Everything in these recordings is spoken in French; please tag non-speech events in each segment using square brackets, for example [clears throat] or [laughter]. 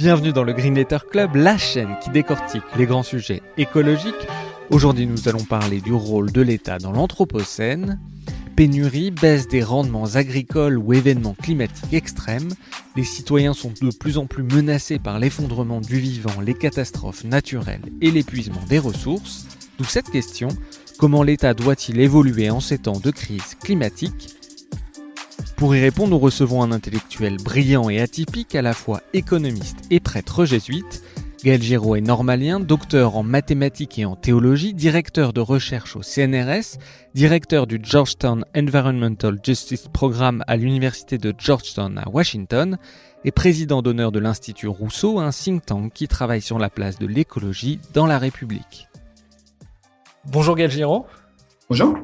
Bienvenue dans le Green Letter Club, la chaîne qui décortique les grands sujets écologiques. Aujourd'hui, nous allons parler du rôle de l'État dans l'Anthropocène. Pénurie, baisse des rendements agricoles ou événements climatiques extrêmes, les citoyens sont de plus en plus menacés par l'effondrement du vivant, les catastrophes naturelles et l'épuisement des ressources. D'où cette question, comment l'État doit-il évoluer en ces temps de crise climatique pour y répondre, nous recevons un intellectuel brillant et atypique, à la fois économiste et prêtre jésuite. Gaël Giraud est normalien, docteur en mathématiques et en théologie, directeur de recherche au CNRS, directeur du Georgetown Environmental Justice Programme à l'Université de Georgetown à Washington, et président d'honneur de l'Institut Rousseau, un think tank qui travaille sur la place de l'écologie dans la République. Bonjour Gaël Giraud. Bonjour.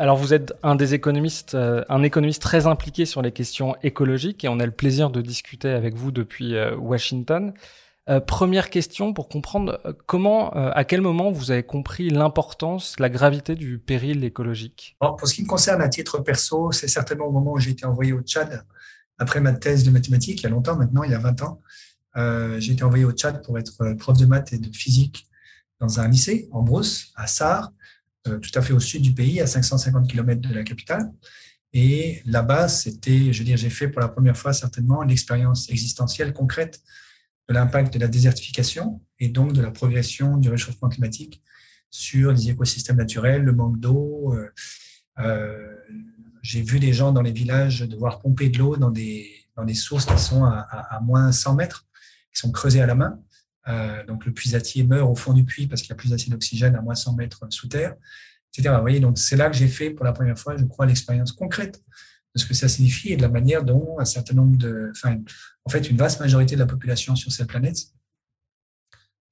Alors vous êtes un des économistes, euh, un économiste très impliqué sur les questions écologiques et on a le plaisir de discuter avec vous depuis euh, Washington. Euh, première question pour comprendre comment, à quel moment vous avez compris l'importance, la gravité du péril écologique? Pour ce qui me concerne à titre perso, c'est certainement au moment où j'ai été envoyé au Tchad après ma thèse de mathématiques, il y a longtemps maintenant, il y a 20 ans. j'ai été envoyé au Tchad pour être prof de maths et de physique dans un lycée en Brousse, à Sar. Euh, tout à fait au sud du pays, à 550 km de la capitale. Et là-bas, c'était, je veux j'ai fait pour la première fois certainement l'expérience existentielle concrète de l'impact de la désertification et donc de la progression du réchauffement climatique sur les écosystèmes naturels, le manque d'eau. Euh, euh, j'ai vu des gens dans les villages devoir pomper de l'eau dans des, dans des sources qui sont à, à, moins 100 mètres, qui sont creusées à la main. Euh, donc le puisatier meurt au fond du puits parce qu'il y a plus assez d'oxygène à moins 100 mètres sous terre, etc. Vous voyez, donc c'est là que j'ai fait pour la première fois, je crois, l'expérience concrète de ce que ça signifie et de la manière dont un certain nombre de, en fait, une vaste majorité de la population sur cette planète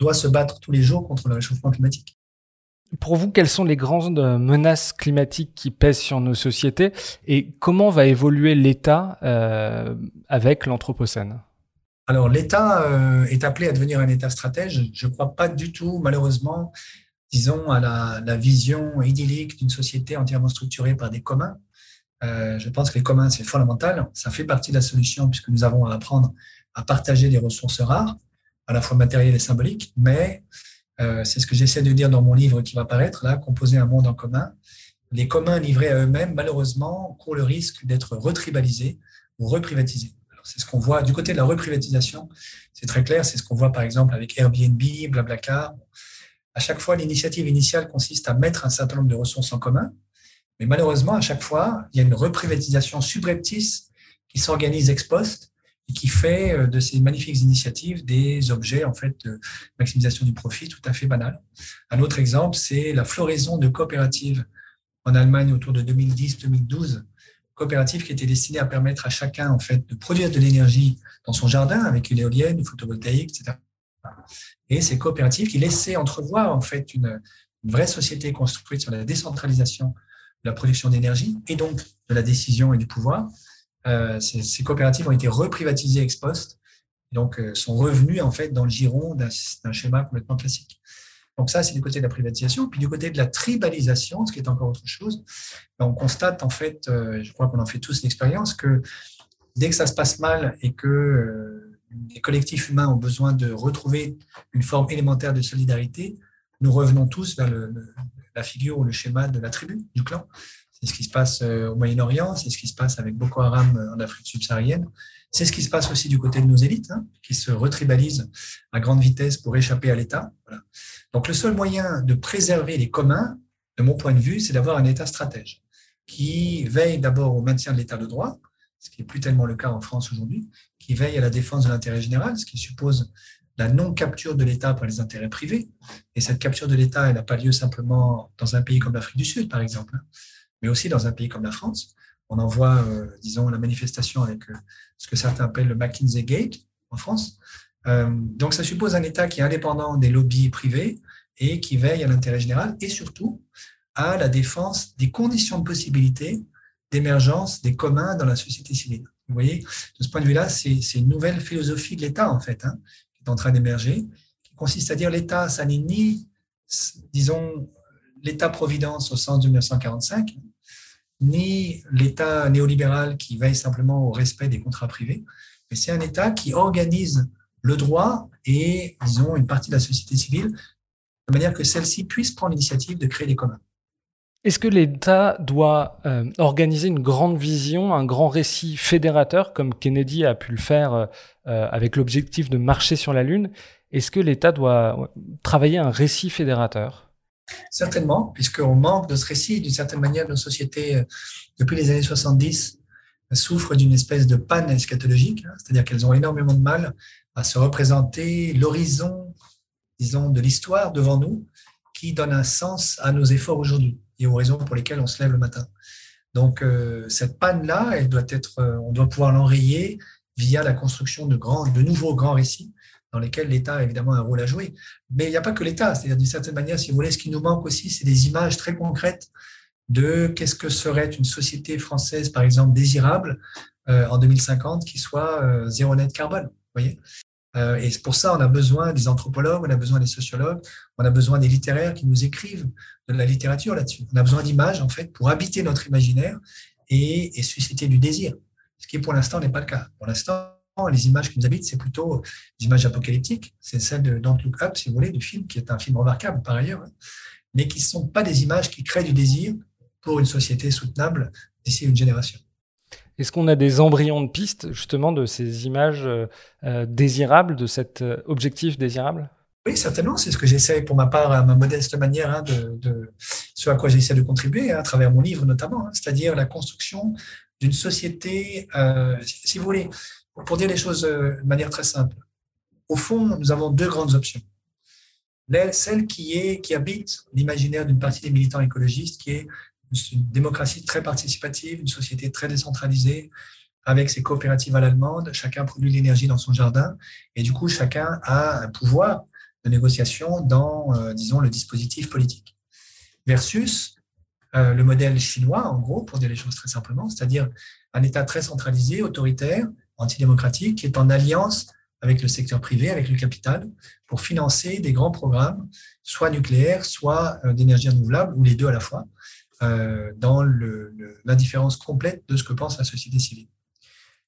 doit se battre tous les jours contre le réchauffement climatique. Pour vous, quelles sont les grandes menaces climatiques qui pèsent sur nos sociétés et comment va évoluer l'État euh, avec l'Anthropocène? Alors, l'État euh, est appelé à devenir un État stratège. Je ne crois pas du tout, malheureusement, disons, à la, vision idyllique d'une société entièrement structurée par des communs. Euh, je pense que les communs, c'est fondamental. Ça fait partie de la solution puisque nous avons à apprendre à partager des ressources rares, à la fois matérielles et symboliques. Mais euh, c'est ce que j'essaie de dire dans mon livre qui va paraître, là, Composer un monde en commun. Les communs livrés à eux-mêmes, malheureusement, courent le risque d'être retribalisés ou reprivatisés. C'est ce qu'on voit du côté de la reprivatisation. C'est très clair. C'est ce qu'on voit par exemple avec Airbnb, Blablacar. À chaque fois, l'initiative initiale consiste à mettre un certain nombre de ressources en commun. Mais malheureusement, à chaque fois, il y a une reprivatisation subreptice qui s'organise ex post et qui fait euh, de ces magnifiques initiatives des objets en fait de maximisation du profit tout à fait banal. Un autre exemple, c'est la floraison de coopératives en Allemagne autour de 2010-2012 coopérative qui était destinée à permettre à chacun en fait de produire de l'énergie dans son jardin avec une éolienne, une photovoltaïque, etc. Et ces coopératives qui laissaient entrevoir en fait une, vraie société construite sur la décentralisation de la production d'énergie et donc de la décision et du pouvoir. Euh, ces, coopératives ont été reprivatisées ex post, donc euh, sont revenues en fait dans le giron d'un schéma complètement classique. Donc ça, c'est du côté de la privatisation. Puis du côté de la tribalisation, ce qui est encore autre chose, on constate en fait, euh, je crois qu'on en fait tous l'expérience, que dès que ça se passe mal et que euh, les collectifs humains ont besoin de retrouver une forme élémentaire de solidarité, nous revenons tous vers la figure ou le schéma de la tribu, du clan. C'est ce qui se passe euh, au Moyen-Orient, c'est ce qui se passe avec Boko Haram en Afrique subsaharienne. C'est ce qui se passe aussi du côté de nos élites, hein, qui se retribalisent à grande vitesse pour échapper à l'État. Donc le seul moyen de préserver les communs, de mon point de vue, c'est d'avoir un État stratège qui veille d'abord au maintien de l'État de droit, ce qui n'est plus tellement le cas en France aujourd'hui, qui veille à la défense de l'intérêt général, ce qui suppose la non-capture de l'État par les intérêts privés. Et cette capture de l'État, elle n'a pas lieu simplement dans un pays comme l'Afrique du Sud, par exemple, hein, mais aussi dans un pays comme la France, On en voit, disons, la manifestation avec ce que certains appellent le McKinsey Gate en France. donc, ça suppose un État qui est indépendant des lobbies privés et qui veille à l'intérêt général et surtout à la défense des conditions de possibilité d'émergence des communs dans la société civile. Vous voyez, de ce point de vue-là, c'est une nouvelle philosophie de l'État, en fait, hein, qui est en train d'émerger, qui consiste à dire l'État, ça n'est ni, disons, l'État-providence au sens de 1945, ni l'État néolibéral qui veille simplement au respect des contrats privés, mais c'est un État qui organise le droit et, disons, une partie de la société civile de manière que celle-ci puisse prendre l'initiative de créer des communs. Est-ce que l'État doit euh, organiser une grande vision, un grand récit fédérateur, comme Kennedy a pu le faire euh, avec l'objectif de marcher sur la Lune? Est-ce que l'État doit travailler un récit fédérateur? Certainement, puisqu'on manque de ce récit. D'une certaine manière, nos sociétés, depuis les années 70, souffrent d'une espèce de panne eschatologique, hein, c'est-à-dire qu'elles ont énormément de mal à se représenter l'horizon, disons, de l'histoire devant nous, qui donne un sens à nos efforts aujourd'hui et aux raisons pour lesquelles on se lève le matin. Donc, euh, cette panne-là, elle doit être, euh, on doit pouvoir l'enrayer via la construction de, grands, de nouveaux grands récits dans lesquels l'État a évidemment un rôle à jouer. Mais il n'y a pas que l'État, c'est-à-dire d'une certaine manière, si vous voulez, ce qui nous manque aussi, c'est des images très concrètes de qu'est-ce que serait une société française, par exemple, désirable euh, en 2050 qui soit zéro net carbone. Voyez euh, et pour ça, on a besoin des anthropologues, on a besoin des sociologues, on a besoin des littéraires qui nous écrivent de la littérature là-dessus. On a besoin d'images, en fait, pour habiter notre imaginaire et, susciter du désir. Ce qui, pour l'instant, n'est pas le cas. Pour l'instant, les images qui nous habitent, c'est plutôt des images apocalyptiques. C'est celle de Don't Look Up, si vous voulez, du film, qui est un film remarquable par ailleurs, hein, mais qui ne sont pas des images qui créent du désir pour une société soutenable d'ici une génération. Est-ce qu'on a des embryons de pistes justement de ces images euh, euh, désirables, de cet euh, objectif désirable? Oui, certainement. C'est ce que j'essaie pour ma part, à ma modeste manière, hein, de, ce à quoi j'essaie de contribuer, hein, à travers mon livre notamment, hein, c'est-à-dire la construction d'une société, si vous voulez, pour dire les choses de manière très simple. Au fond, nous avons deux grandes options. Celle qui, est, habite l'imaginaire d'une partie des militants écologistes, qui est une démocratie très participative, une société très décentralisée, avec ses coopératives à l'allemande, chacun produit l'énergie dans son jardin, et du coup, chacun a un pouvoir de négociation dans, euh, disons, le dispositif politique. Versus euh, le modèle chinois, en gros, pour dire les choses très simplement, c'est-à-dire un État très centralisé, autoritaire, antidémocratique, qui est en alliance avec le secteur privé, avec le capital, pour financer des grands programmes, soit nucléaires, soit euh, d'énergie renouvelable, ou les deux à la fois, euh, dans l'indifférence complète de ce que pense la société civile.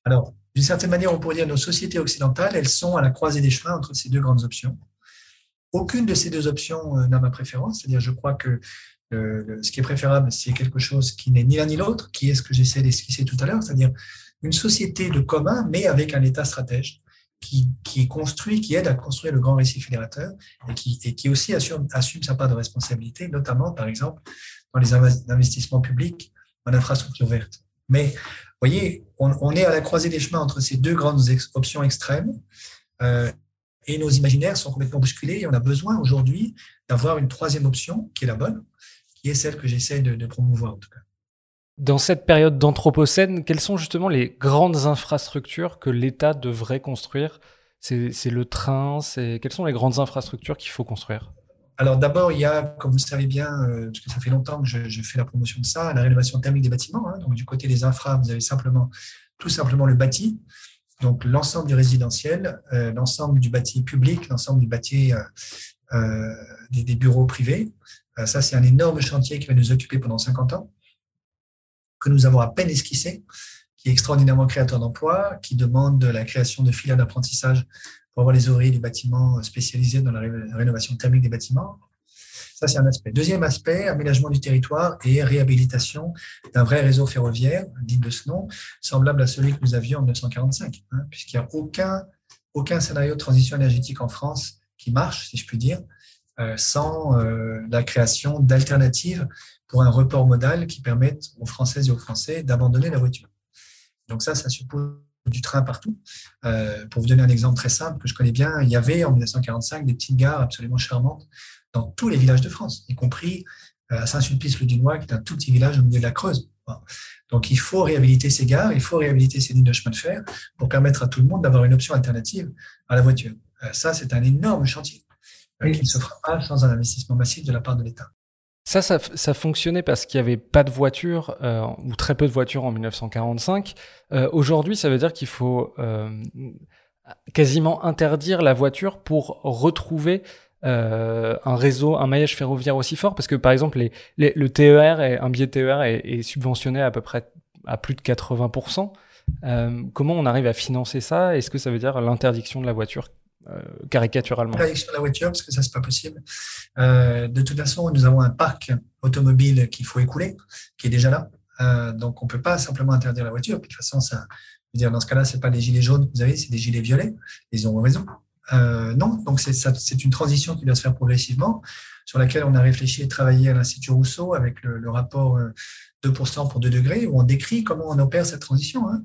Alors, d'une certaine manière, on pourrait dire que nos sociétés occidentales, elles sont à la croisée des chemins entre ces deux grandes options. Aucune de ces deux options euh, n'a ma préférence, c'est-à-dire je crois que ce qui est préférable, c'est quelque chose qui n'est ni l'un ni l'autre, qui est ce que j'essaie d'esquisser tout à l'heure, c'est-à-dire une société de commun, mais avec un État stratège qui, qui, construit, qui aide à construire le grand récit fédérateur et qui, aussi assume, sa part de responsabilité, notamment, par exemple, dans les investissements publics en infrastructure verte. Mais vous voyez, on, est à la croisée des chemins entre ces deux grandes options extrêmes euh, et nos imaginaires sont complètement bousculés et on a besoin aujourd'hui d'avoir une troisième option qui est la bonne, qui est celle que j'essaie de promouvoir en tout cas. Dans cette période d'anthropocène, quelles sont justement les grandes infrastructures que l'État devrait construire? C'est le train, quelles sont les grandes infrastructures qu'il faut construire? Alors d'abord, il y a, comme vous le savez bien, euh, parce que ça fait longtemps que je, fais la promotion de ça, la rénovation thermique des bâtiments. Hein. Donc du côté des infras, vous avez simplement, tout simplement le bâti, donc l'ensemble du résidentiel, euh, l'ensemble du bâti public, l'ensemble du bâti euh, des, des, bureaux privés. ça, c'est un énorme chantier qui va nous occuper pendant 50 ans, que nous avons à peine esquissé, qui est extraordinairement créateur d'emplois, qui demande la création de filières d'apprentissage pour avoir les oreilles du bâtiment spécialisés dans la rénovation thermique des bâtiments. Ça, c'est un aspect. Deuxième aspect, aménagement du territoire et réhabilitation d'un vrai réseau ferroviaire, digne de ce nom, semblable à celui que nous avions en 1945, hein, puisqu'il n'y a aucun, aucun scénario de transition énergétique en France qui marche, si je puis dire, euh, sans euh, la création d'alternatives pour un report modal qui permette aux Françaises et aux Français d'abandonner la voiture. Donc ça, ça suppose du train partout. Euh, pour vous donner un exemple très simple que je connais bien, il y avait en 1945 des petites gares absolument charmantes dans tous les villages de France, y compris euh, à Saint-Sulpice-le-Dunois, qui est un tout petit village au milieu de la Creuse. Donc, il faut réhabiliter ces gares, il faut réhabiliter ces lignes de chemin de fer pour permettre à tout le monde d'avoir une option alternative à la voiture. Euh, ça, c'est un énorme chantier qui ne se fera pas sans un investissement massif de la part de l'État. Ça, ça, fonctionnait parce qu'il n'y avait pas de voitures euh, ou très peu de voitures en 1945. Aujourd'hui, ça veut dire qu'il faut quasiment interdire la voiture pour retrouver euh, un réseau, un maillage ferroviaire aussi fort Parce que par exemple, les, le TER, et, un billet TER est, subventionné à peu près à plus de 80%. Euh, comment on arrive à financer ça? Est-ce que ça veut dire l'interdiction de la voiture euh, caricaturalement de la voiture, parce que ça, c'est pas possible. de toute façon, nous avons un parc automobile qu'il faut écouler, qui est déjà là. donc, on peut pas simplement interdire la voiture. de toute façon, ça, dire, dans ce cas-là, c'est pas des gilets jaunes vous avez, c'est des gilets violets. Ils ont raison. Euh, non, donc c'est une transition qui doit se faire progressivement, sur laquelle on a réfléchi et travaillé à l'Institut Rousseau avec le, rapport 2% euh, pour 2 degrés, où on décrit comment on opère cette transition. Hein.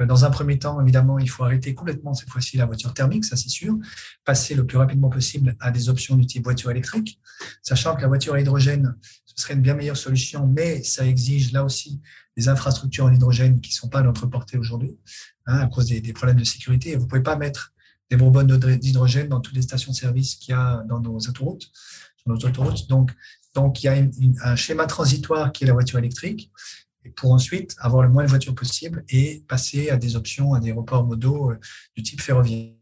Euh, dans un premier temps, évidemment, il faut arrêter complètement cette fois-ci la voiture thermique, ça c'est sûr, passer le plus rapidement possible à des options du type voiture électrique, sachant que la voiture à hydrogène, ce serait une bien meilleure solution, mais ça exige là aussi des infrastructures en hydrogène qui ne sont pas à notre portée aujourd'hui, hein, à cause des, problèmes de sécurité. vous ne pouvez pas mettre des bonbonnes d'hydrogène dans toutes les stations-service qu'il y a dans nos autoroutes, nos autoroutes. Donc, donc il y a un schéma transitoire qui est la voiture électrique, pour ensuite avoir le moins de voitures possible et passer à des options, à des reports modaux euh, du type ferroviaire.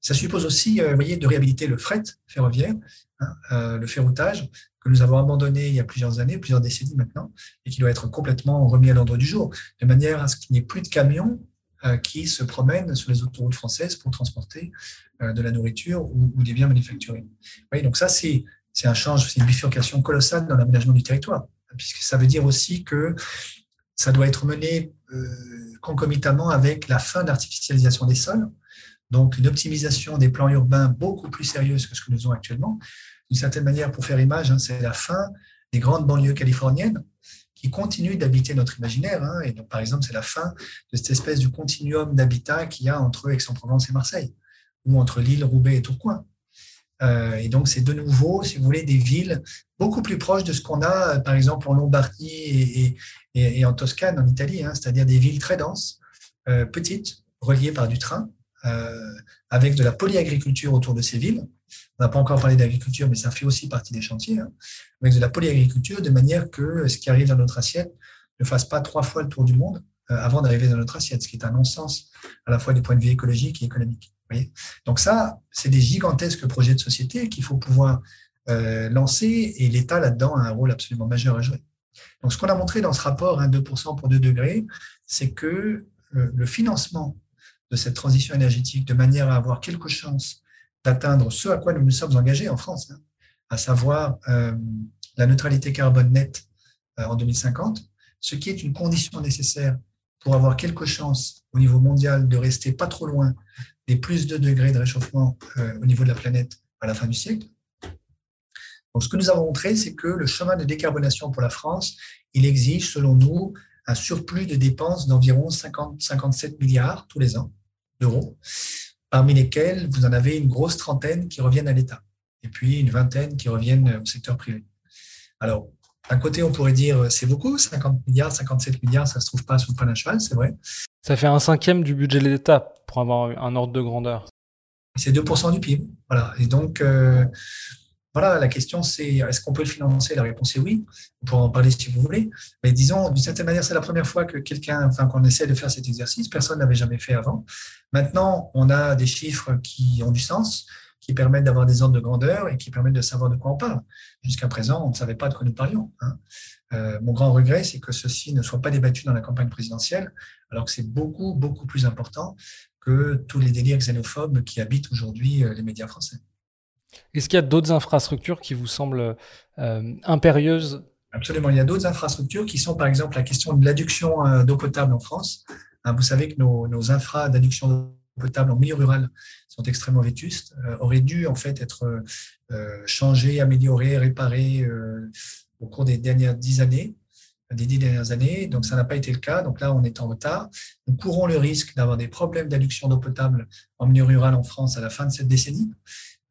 Ça suppose aussi, euh, voyez, de réhabiliter le fret ferroviaire, hein, euh, le ferroutage, que nous avons abandonné il y a plusieurs années, plusieurs décennies maintenant, et qui doit être complètement remis à l'ordre du jour, de manière à ce qu'il n'y ait plus de camions qui se promènent sur les autoroutes françaises pour transporter de la nourriture ou, des biens manufacturés. Donc ça, c'est un change, c'est une bifurcation colossale dans l'aménagement du territoire, puisque ça veut dire aussi que ça doit être mené euh, concomitamment avec la fin de l'artificialisation des sols, donc une optimisation des plans urbains beaucoup plus sérieuse que ce que nous avons actuellement. D'une certaine manière, pour faire image, hein, c'est la fin des grandes banlieues californiennes qui continue d'habiter notre imaginaire. Hein. Et par exemple, c'est la fin de cette espèce de continuum d'habitat qu'il y a entre Aix-en-Provence et Marseille, ou entre Lille, Roubaix et Tourcoing. Euh, et donc, c'est de nouveau, si vous voulez, des villes beaucoup plus proches de ce qu'on a, par exemple, en Lombardie et, en Toscane, en Italie, hein, c'est-à-dire des villes très denses, euh, petites, reliées par du train, euh, avec de la polyagriculture autour de ces villes, on n'a pas encore parlé d'agriculture, mais ça fait aussi partie des chantiers, hein, avec de la polyagriculture, de manière que ce qui arrive dans notre assiette ne fasse pas trois fois le tour du monde euh, avant d'arriver dans notre assiette, ce qui est un non-sens à la fois du point de vue écologique et économique. Donc ça, c'est des gigantesques projets de société qu'il faut pouvoir euh, lancer et l'État là-dedans a un rôle absolument majeur à jouer. Donc ce qu'on a montré dans ce rapport, 2% hein, pour 2 degrés, c'est que euh, le financement de cette transition énergétique de manière à avoir quelque chance d'atteindre ce à quoi nous nous sommes engagés en France, hein, à savoir euh, la neutralité carbone nette en 2050, ce qui est une condition nécessaire pour avoir quelque chance au niveau mondial de rester pas trop loin des plus de degrés de réchauffement euh, au niveau de la planète à la fin du siècle. Donc, ce que nous avons montré, c'est que le chemin de décarbonation pour la France, il exige, selon nous, un surplus de dépenses d'environ 50-57 milliards tous les ans d'euros, parmi lesquels vous en avez une grosse trentaine qui reviennent à l'État, et puis une vingtaine qui reviennent au secteur privé. Alors, d'un côté, on pourrait dire euh, c'est beaucoup, 50 milliards, 57 milliards, ça se trouve pas sous le pain cheval, c'est vrai. Ça fait un cinquième du budget de l'État pour avoir un ordre de grandeur. C'est 2% du PIB. Voilà. Et donc, euh, voilà, la question c'est est-ce qu'on peut le financer? La réponse est oui. On pourra en parler si vous voulez. Mais disons, d'une certaine manière, c'est la première fois que quelqu'un, enfin, qu'on essaie de faire cet exercice. Personne n'avait jamais fait avant. Maintenant, on a des chiffres qui ont du sens, qui permettent d'avoir des ordres de grandeur et qui permettent de savoir de quoi on parle. Jusqu'à présent, on ne savait pas de quoi nous parlions. Hein. Euh, mon grand regret, c'est que ceci ne soit pas débattu dans la campagne présidentielle, alors que c'est beaucoup, beaucoup plus important que tous les délires xénophobes qui habitent aujourd'hui euh, les médias français. Est-ce qu'il y a d'autres infrastructures qui vous semblent euh, impérieuses? Absolument, il y a d'autres infrastructures qui sont par exemple la question de l'adduction d'eau potable en France. Hein, vous savez que nos, nos infras d'adduction d'eau potable en milieu rural sont extrêmement vétustes, euh, auraient dû en fait être changés, améliorés, réparés au cours des dernières dix années des dix dernières années, donc ça n'a pas été le cas, donc là on est en retard. Nous courons le risque d'avoir des problèmes d'adduction d'eau potable en milieu rural en France à la fin de cette décennie.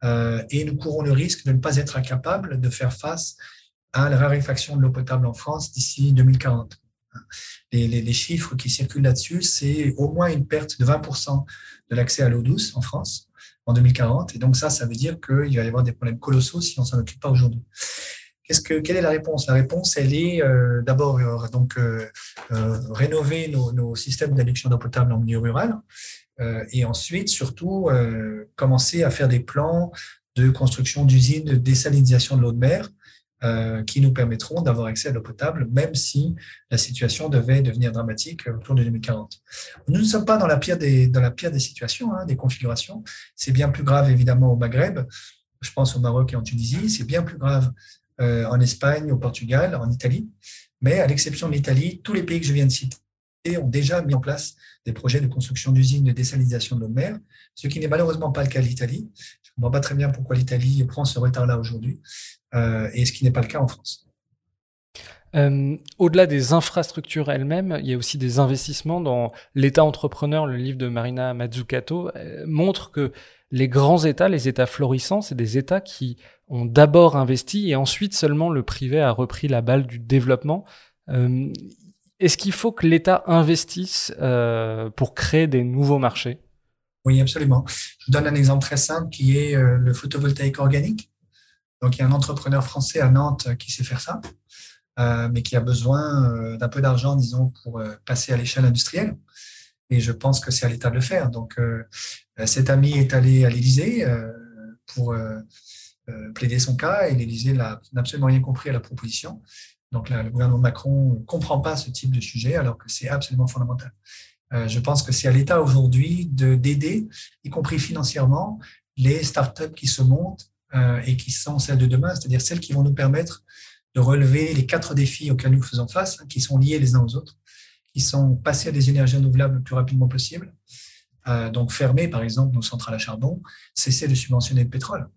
Euh, et nous courons le risque de ne pas être incapables de faire face à la raréfaction de l'eau potable en France d'ici 2040. Les, les chiffres qui circulent là-dessus, c'est au moins une perte de 20% de l'accès à l'eau douce en France en 2040. Et donc ça, ça veut dire qu'il va y avoir des problèmes colossaux si on s'en occupe pas aujourd'hui. Quelle est la réponse? La réponse, elle est euh, d'abord euh, donc euh, rénover nos, systèmes d'adduction d'eau potable en milieu rural, et ensuite surtout commencer à faire des plans de construction d'usines de désalinisation de l'eau de mer qui nous permettront d'avoir accès à l'eau potable, même si la situation devait devenir dramatique autour de 2040. Nous ne sommes pas dans la pire des, dans la pire des situations, hein, des configurations. C'est bien plus grave, évidemment, au Maghreb. Je pense au Maroc et en Tunisie. C'est bien plus grave en Espagne, au Portugal, en Italie. Mais à l'exception de l'Italie, tous les pays que je viens de citer ont déjà mis en place des projets de construction d'usines de désalinisation de l'eau de mer, ce qui n'est malheureusement pas le cas de l'Italie. Je ne comprends pas très bien pourquoi l'Italie prend ce retard-là aujourd'hui, euh, et ce qui n'est pas le cas en France. Euh, au-delà des infrastructures elles-mêmes, il y a aussi des investissements dans l'État entrepreneur. Le livre de Marina Mazzucato euh, montre que les grands États, les États florissants, c'est des États qui ont d'abord investi et ensuite seulement le privé a repris la balle du développement. Est-ce qu'il faut que l'État investisse pour créer des nouveaux marchés? Oui, absolument. Je vous donne un exemple très simple qui est le photovoltaïque organique. Donc, il y a un entrepreneur français à Nantes qui sait faire ça, euh, mais qui a besoin euh, d'un peu d'argent, disons, pour euh, passer à l'échelle industrielle. Et je pense que c'est à l'État de le faire. Donc, cet ami est allé à l'Élysée pour plaider son cas et l'Élysée n'a absolument rien compris à la proposition. Donc, le gouvernement Macron ne comprend pas ce type de sujet alors que c'est absolument fondamental. je pense que c'est à l'État aujourd'hui d'aider, y compris financièrement, les startups qui se montent euh, et qui sont celles de demain, c'est-à-dire celles qui vont nous permettre de relever les quatre défis auxquels nous faisons face, hein, qui sont liés les uns aux autres, qui sont passer à des énergies renouvelables le plus rapidement possible, euh, donc fermer par exemple nos centrales à charbon, cesser de subventionner le pétrole.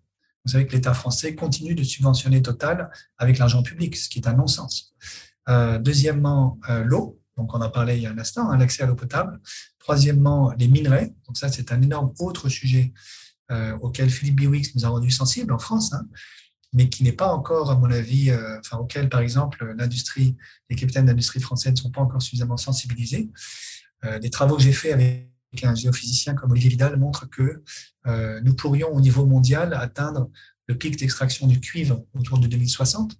Vous savez que l'État français continue de subventionner Total avec l'argent public, ce qui est un non-sens. Euh, deuxièmement, l'eau, donc on en parlé il y a un instant, hein, l'accès à l'eau potable. Troisièmement, les minerais, donc ça c'est un énorme autre sujet euh, auquel Philippe Biwix nous a rendu sensibles en France, hein, mais qui n'est pas encore, à mon avis, euh, enfin, auquel, par exemple, l'industrie, les capitaines d'industrie français ne sont pas encore suffisamment sensibilisés. Euh, les travaux que j'ai faits avec un géophysicien comme Olivier Vidal montrent que nous pourrions, au niveau mondial, atteindre le pic d'extraction du cuivre autour de 2060.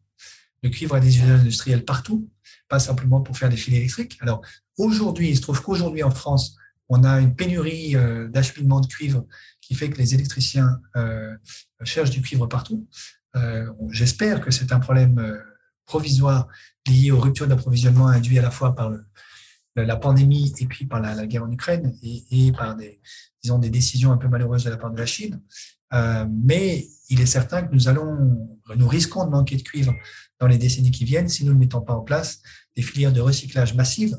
Le cuivre a des usages industriels partout, pas simplement pour faire des filets électriques. Alors, aujourd'hui, il se trouve qu'aujourd'hui, en France, on a une pénurie d'acheminement de cuivre qui fait que les électriciens euh, cherchent du cuivre partout. Euh, j'espère que c'est un problème euh, provisoire lié aux ruptures d'approvisionnement induites à la fois par la pandémie et puis par la, guerre en Ukraine et, par des, disons, des décisions un peu malheureuses de la part de la Chine. mais il est certain que nous allons, nous risquons de manquer de cuivre dans les décennies qui viennent si nous ne mettons pas en place des filières de recyclage massives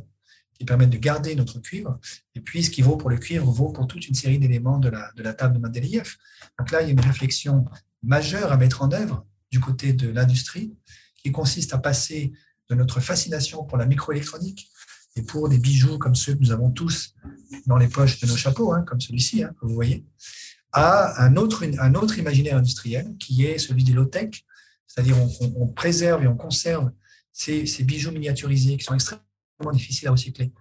qui permettent de garder notre cuivre. Et puis, ce qui vaut pour le cuivre vaut pour toute une série d'éléments de la, de la table de Mendeleïev. Donc là, il y a une réflexion majeure à mettre en œuvre du côté de l'industrie qui consiste à passer de notre fascination pour la microélectronique et pour des bijoux comme ceux que nous avons tous dans les poches de nos chapeaux, hein, comme celui-ci, hein, que vous voyez, à un autre, un autre imaginaire industriel qui est celui des low-tech, c'est-à-dire on, préserve et on conserve ces, ces bijoux miniaturisés qui sont extrêmement difficile à recycler.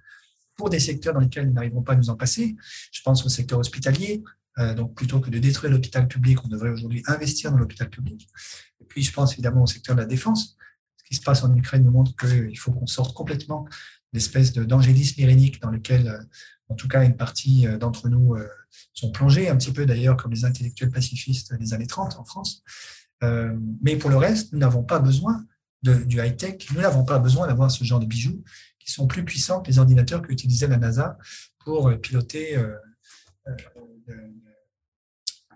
Pour des secteurs dans lesquels nous n'arriverons pas à nous en passer, je pense au secteur hospitalier, euh, donc plutôt que de détruire l'hôpital public, on devrait aujourd'hui investir dans l'hôpital public. Et puis je pense évidemment au secteur de la défense. Ce qui se passe en Ukraine nous montre qu'il faut qu'on sorte complètement l'espèce d'angélisme irénique dans lequel, euh, en tout cas, une partie euh, d'entre nous sont plongés, un petit peu d'ailleurs comme les intellectuels pacifistes des années 30 en France. mais pour le reste, nous n'avons pas besoin du high-tech, nous n'avons pas besoin d'avoir ce genre de bijoux qui sont plus puissants que les ordinateurs qu'utilisait la NASA pour euh, piloter euh, euh,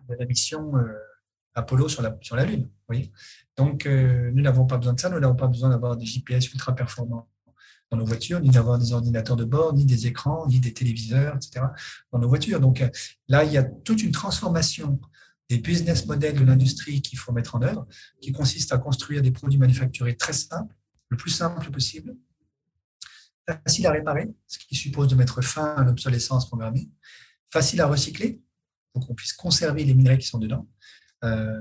la mission Apollo sur la, Lune. Donc, nous n'avons pas besoin de ça, nous n'avons pas besoin d'avoir des GPS ultra performants dans nos voitures, ni d'avoir des ordinateurs de bord, ni des écrans, ni des téléviseurs, etc. dans nos voitures. Donc là, il y a toute une transformation des business models de l'industrie qu'il faut mettre en œuvre, qui consiste à construire des produits manufacturés très simples, le plus simple possible, facile à réparer, ce qui suppose de mettre fin à l'obsolescence programmée, facile à recycler, pour qu'on puisse conserver les minerais qui sont dedans, euh,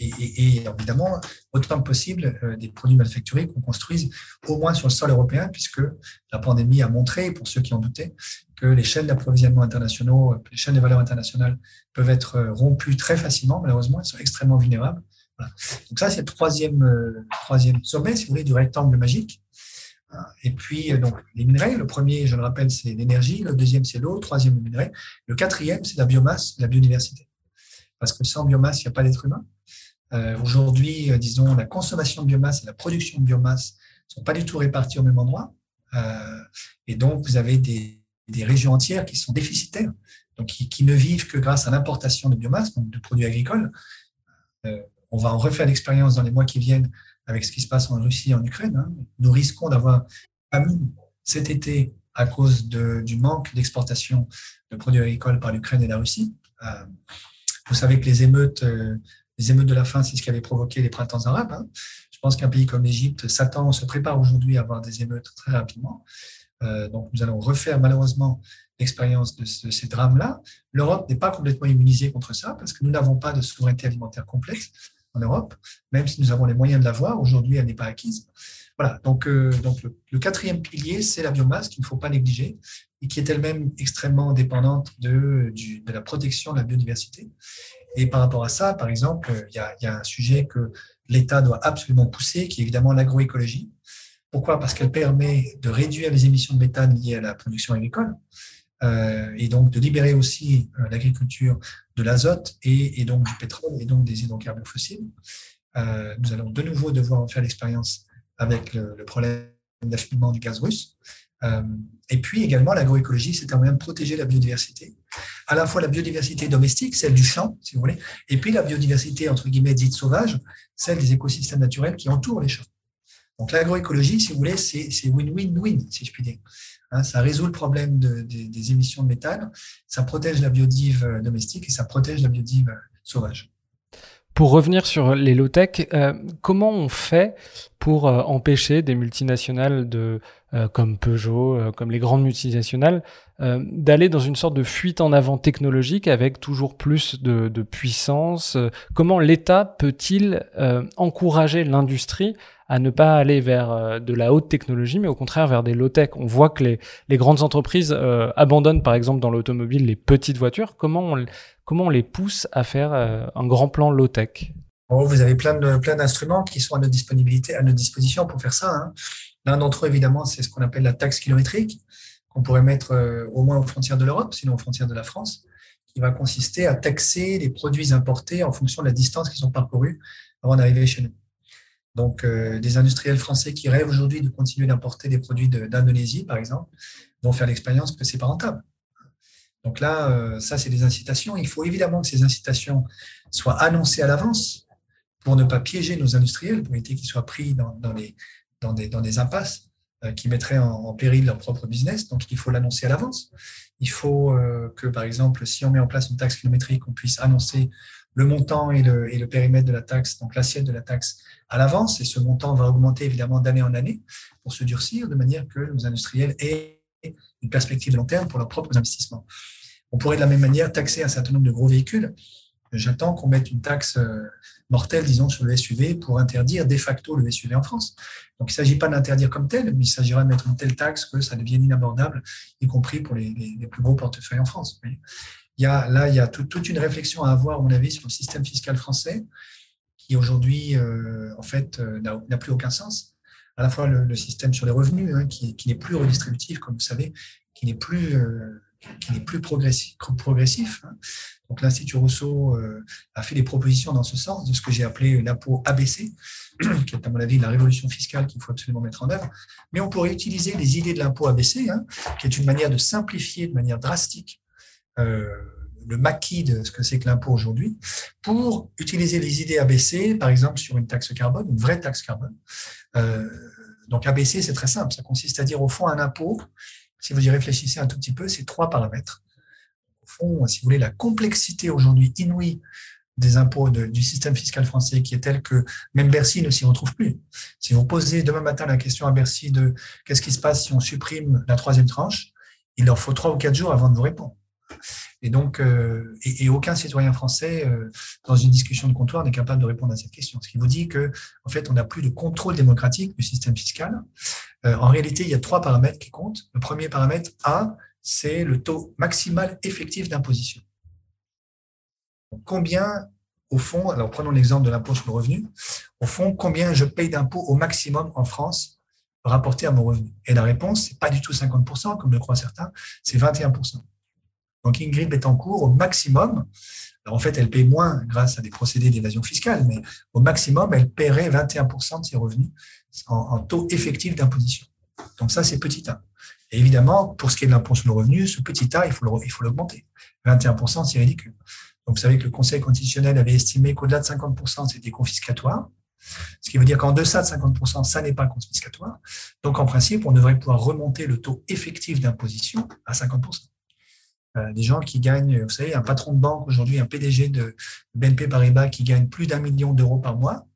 Et, évidemment, autant que possible, euh, des produits manufacturés qu'on construise au moins sur le sol européen, puisque la pandémie a montré, pour ceux qui en doutaient, que les chaînes d'approvisionnement internationaux, les chaînes de valeur internationales peuvent être euh, rompues très facilement, malheureusement, elles sont extrêmement vulnérables. Donc ça, c'est le troisième, euh, troisième sommet, si vous voulez, du rectangle magique. Et puis, donc, les minerais, le premier, je le rappelle, c'est l'énergie, le deuxième, c'est l'eau, le troisième, le minerai, le quatrième, c'est la biomasse, la biodiversité. Parce que sans biomasse, il n'y a pas d'être humain. Euh, aujourd'hui, euh, disons, la consommation de biomasse et la production de biomasse ne sont pas du tout réparties au même endroit. Euh, et donc, vous avez des, régions entières qui sont déficitaires, donc qui, ne vivent que grâce à l'importation de biomasse, donc de produits agricoles. on va en refaire l'expérience dans les mois qui viennent avec ce qui se passe en Russie et en Ukraine. Hein. Nous risquons d'avoir famine cet été à cause du manque d'exportation de produits agricoles par l'Ukraine et la Russie. Vous savez que les émeutes les émeutes de la faim, c'est ce qui avait provoqué les printemps arabes. Hein. Je pense qu'un pays comme l'Égypte s'attend, se prépare aujourd'hui à avoir des émeutes très rapidement. Euh, donc, nous allons refaire malheureusement l'expérience de, ces drames-là. L'Europe n'est pas complètement immunisée contre ça parce que nous n'avons pas de souveraineté alimentaire complète en Europe, même si nous avons les moyens de l'avoir. Aujourd'hui, elle n'est pas acquise. Voilà. Donc, euh, donc le, quatrième pilier, c'est la biomasse qu'il ne faut pas négliger et qui est elle-même extrêmement dépendante de, de la protection de la biodiversité. Et par rapport à ça, par exemple, il y a, un sujet que l'État doit absolument pousser, qui est évidemment l'agroécologie. Pourquoi? Parce qu'elle permet de réduire les émissions de méthane liées à la production agricole euh, et donc de libérer aussi euh, l'agriculture de l'azote et, donc du pétrole et donc des hydrocarbures fossiles. Euh, nous allons de nouveau devoir en faire l'expérience avec le, le problème d'acheminement du gaz russe. Euh, et puis également, l'agroécologie, c'est un moyen de protéger la biodiversité. À la fois la biodiversité domestique, celle du champ, si vous voulez, et puis la biodiversité, entre guillemets, dite sauvage, celle des écosystèmes naturels qui entourent les champs. Donc l'agroécologie, si vous voulez, c'est win-win-win, si je puis dire. Hein, ça résout le problème des émissions de méthane, ça protège la biodive euh, domestique et ça protège la biodive euh, sauvage. Pour revenir sur les low-tech, euh, comment on fait pour euh, empêcher des multinationales de, euh, comme Peugeot, comme les grandes multinationales, d'aller dans une sorte de fuite en avant technologique avec toujours plus de, de puissance? Comment l'État peut-il encourager l'industrie à ne pas aller vers de la haute technologie, mais au contraire vers des low-tech On voit que les, grandes entreprises abandonnent, par exemple, dans l'automobile, les petites voitures. Comment on, les pousse à faire euh, un grand plan low-tech? Vous avez plein d'instruments qui sont à notre disponibilité, à notre disposition pour faire ça. Hein. L'un d'entre eux, évidemment, c'est ce qu'on appelle la taxe kilométrique, qu'on pourrait mettre euh, au moins aux frontières de l'Europe, sinon aux frontières de la France, qui va consister à taxer les produits importés en fonction de la distance qu'ils ont parcourue avant d'arriver chez nous. Donc, euh, des industriels français qui rêvent aujourd'hui de continuer d'importer des produits d'Indonésie, par exemple, vont faire l'expérience que c'est pas rentable. Donc là, euh, ça, c'est des incitations. Il faut évidemment que ces incitations soient annoncées à l'avance pour ne pas piéger nos industriels, pour éviter qu'ils soient pris dans, des, impasses euh, qui mettraient en, péril leur propre business. Donc, il faut l'annoncer à l'avance. Il faut que, par exemple, si on met en place une taxe kilométrique, on puisse annoncer le montant et le, périmètre de la taxe, donc l'assiette de la taxe à l'avance. Et ce montant va augmenter évidemment d'année en année pour se durcir de manière que nos industriels aient une perspective long terme pour leurs propres investissements. On pourrait de la même manière taxer un certain nombre de gros véhicules. J'attends qu'on mette une taxe euh, mortelle, disons, sur le SUV pour interdire de facto le SUV en France. Donc, il ne s'agit pas d'interdire comme tel, mais il s'agira de mettre une telle taxe que ça devienne inabordable, y compris pour les, plus gros portefeuilles en France. Il y a, là, il y a toute une réflexion à avoir, à mon avis, sur le système fiscal français, qui aujourd'hui, euh, en fait, euh, n'a plus aucun sens à la fois le, système sur les revenus, hein, qui, n'est plus redistributif, comme vous savez, qui n'est plus, euh, qui n'est plus progressif. hein. Donc l'Institut Rousseau euh, a fait des propositions dans ce sens, de ce que j'ai appelé l'impôt ABC, qui est à mon avis la révolution fiscale qu'il faut absolument mettre en œuvre. Mais on pourrait utiliser les idées de l'impôt ABC, hein, qui est une manière de simplifier de manière drastique le maquis de ce que c'est que l'impôt aujourd'hui, pour utiliser les idées ABC, par exemple sur une taxe carbone, une vraie taxe carbone. Euh, donc ABC, c'est très simple, ça consiste à dire au fond un impôt, si vous y réfléchissez un tout petit peu, c'est trois paramètres. Au fond, si vous voulez, la complexité aujourd'hui inouïe des impôts du système fiscal français qui est tel que même Bercy ne s'y retrouve plus. Si vous posez demain matin la question à Bercy de qu'est-ce qui se passe si on supprime la troisième tranche, il leur faut trois ou quatre jours avant de vous répondre. Et donc, euh, et, aucun citoyen français, euh, dans une discussion de comptoir, n'est capable de répondre à cette question. Ce qui vous dit que, en fait, on n'a plus de contrôle démocratique du système fiscal. Euh, en réalité, il y a trois paramètres qui comptent. Le premier paramètre, A, c'est le taux maximal effectif d'imposition. Combien, au fond, alors prenons l'exemple de l'impôt sur le revenu, au fond, combien je paye d'impôts au maximum en France rapporté à mon revenu? Et la réponse, c'est pas du tout 50%, comme le croient certains, c'est 21%. Donc Ingrid Betancourt, au maximum, en fait, elle paye moins grâce à des procédés d'évasion fiscale, mais au maximum, elle paierait 21% de ses revenus en, taux effectif d'imposition. Donc ça, c'est petit a. Et évidemment, pour ce qui est de l'impôt sur le revenu, ce petit a, il faut l'augmenter. 21%, c'est ridicule. Donc vous savez que le Conseil constitutionnel avait estimé qu'au-delà de 50%, c'était confiscatoire. Ce qui veut dire qu'en deçà de 50%, ça n'est pas confiscatoire. Donc en principe, on devrait pouvoir remonter le taux effectif d'imposition à 50%. Euh, des gens qui gagnent, vous savez, un patron de banque aujourd'hui, un PDG de BNP Paribas qui gagne plus d'un million d'euros par mois,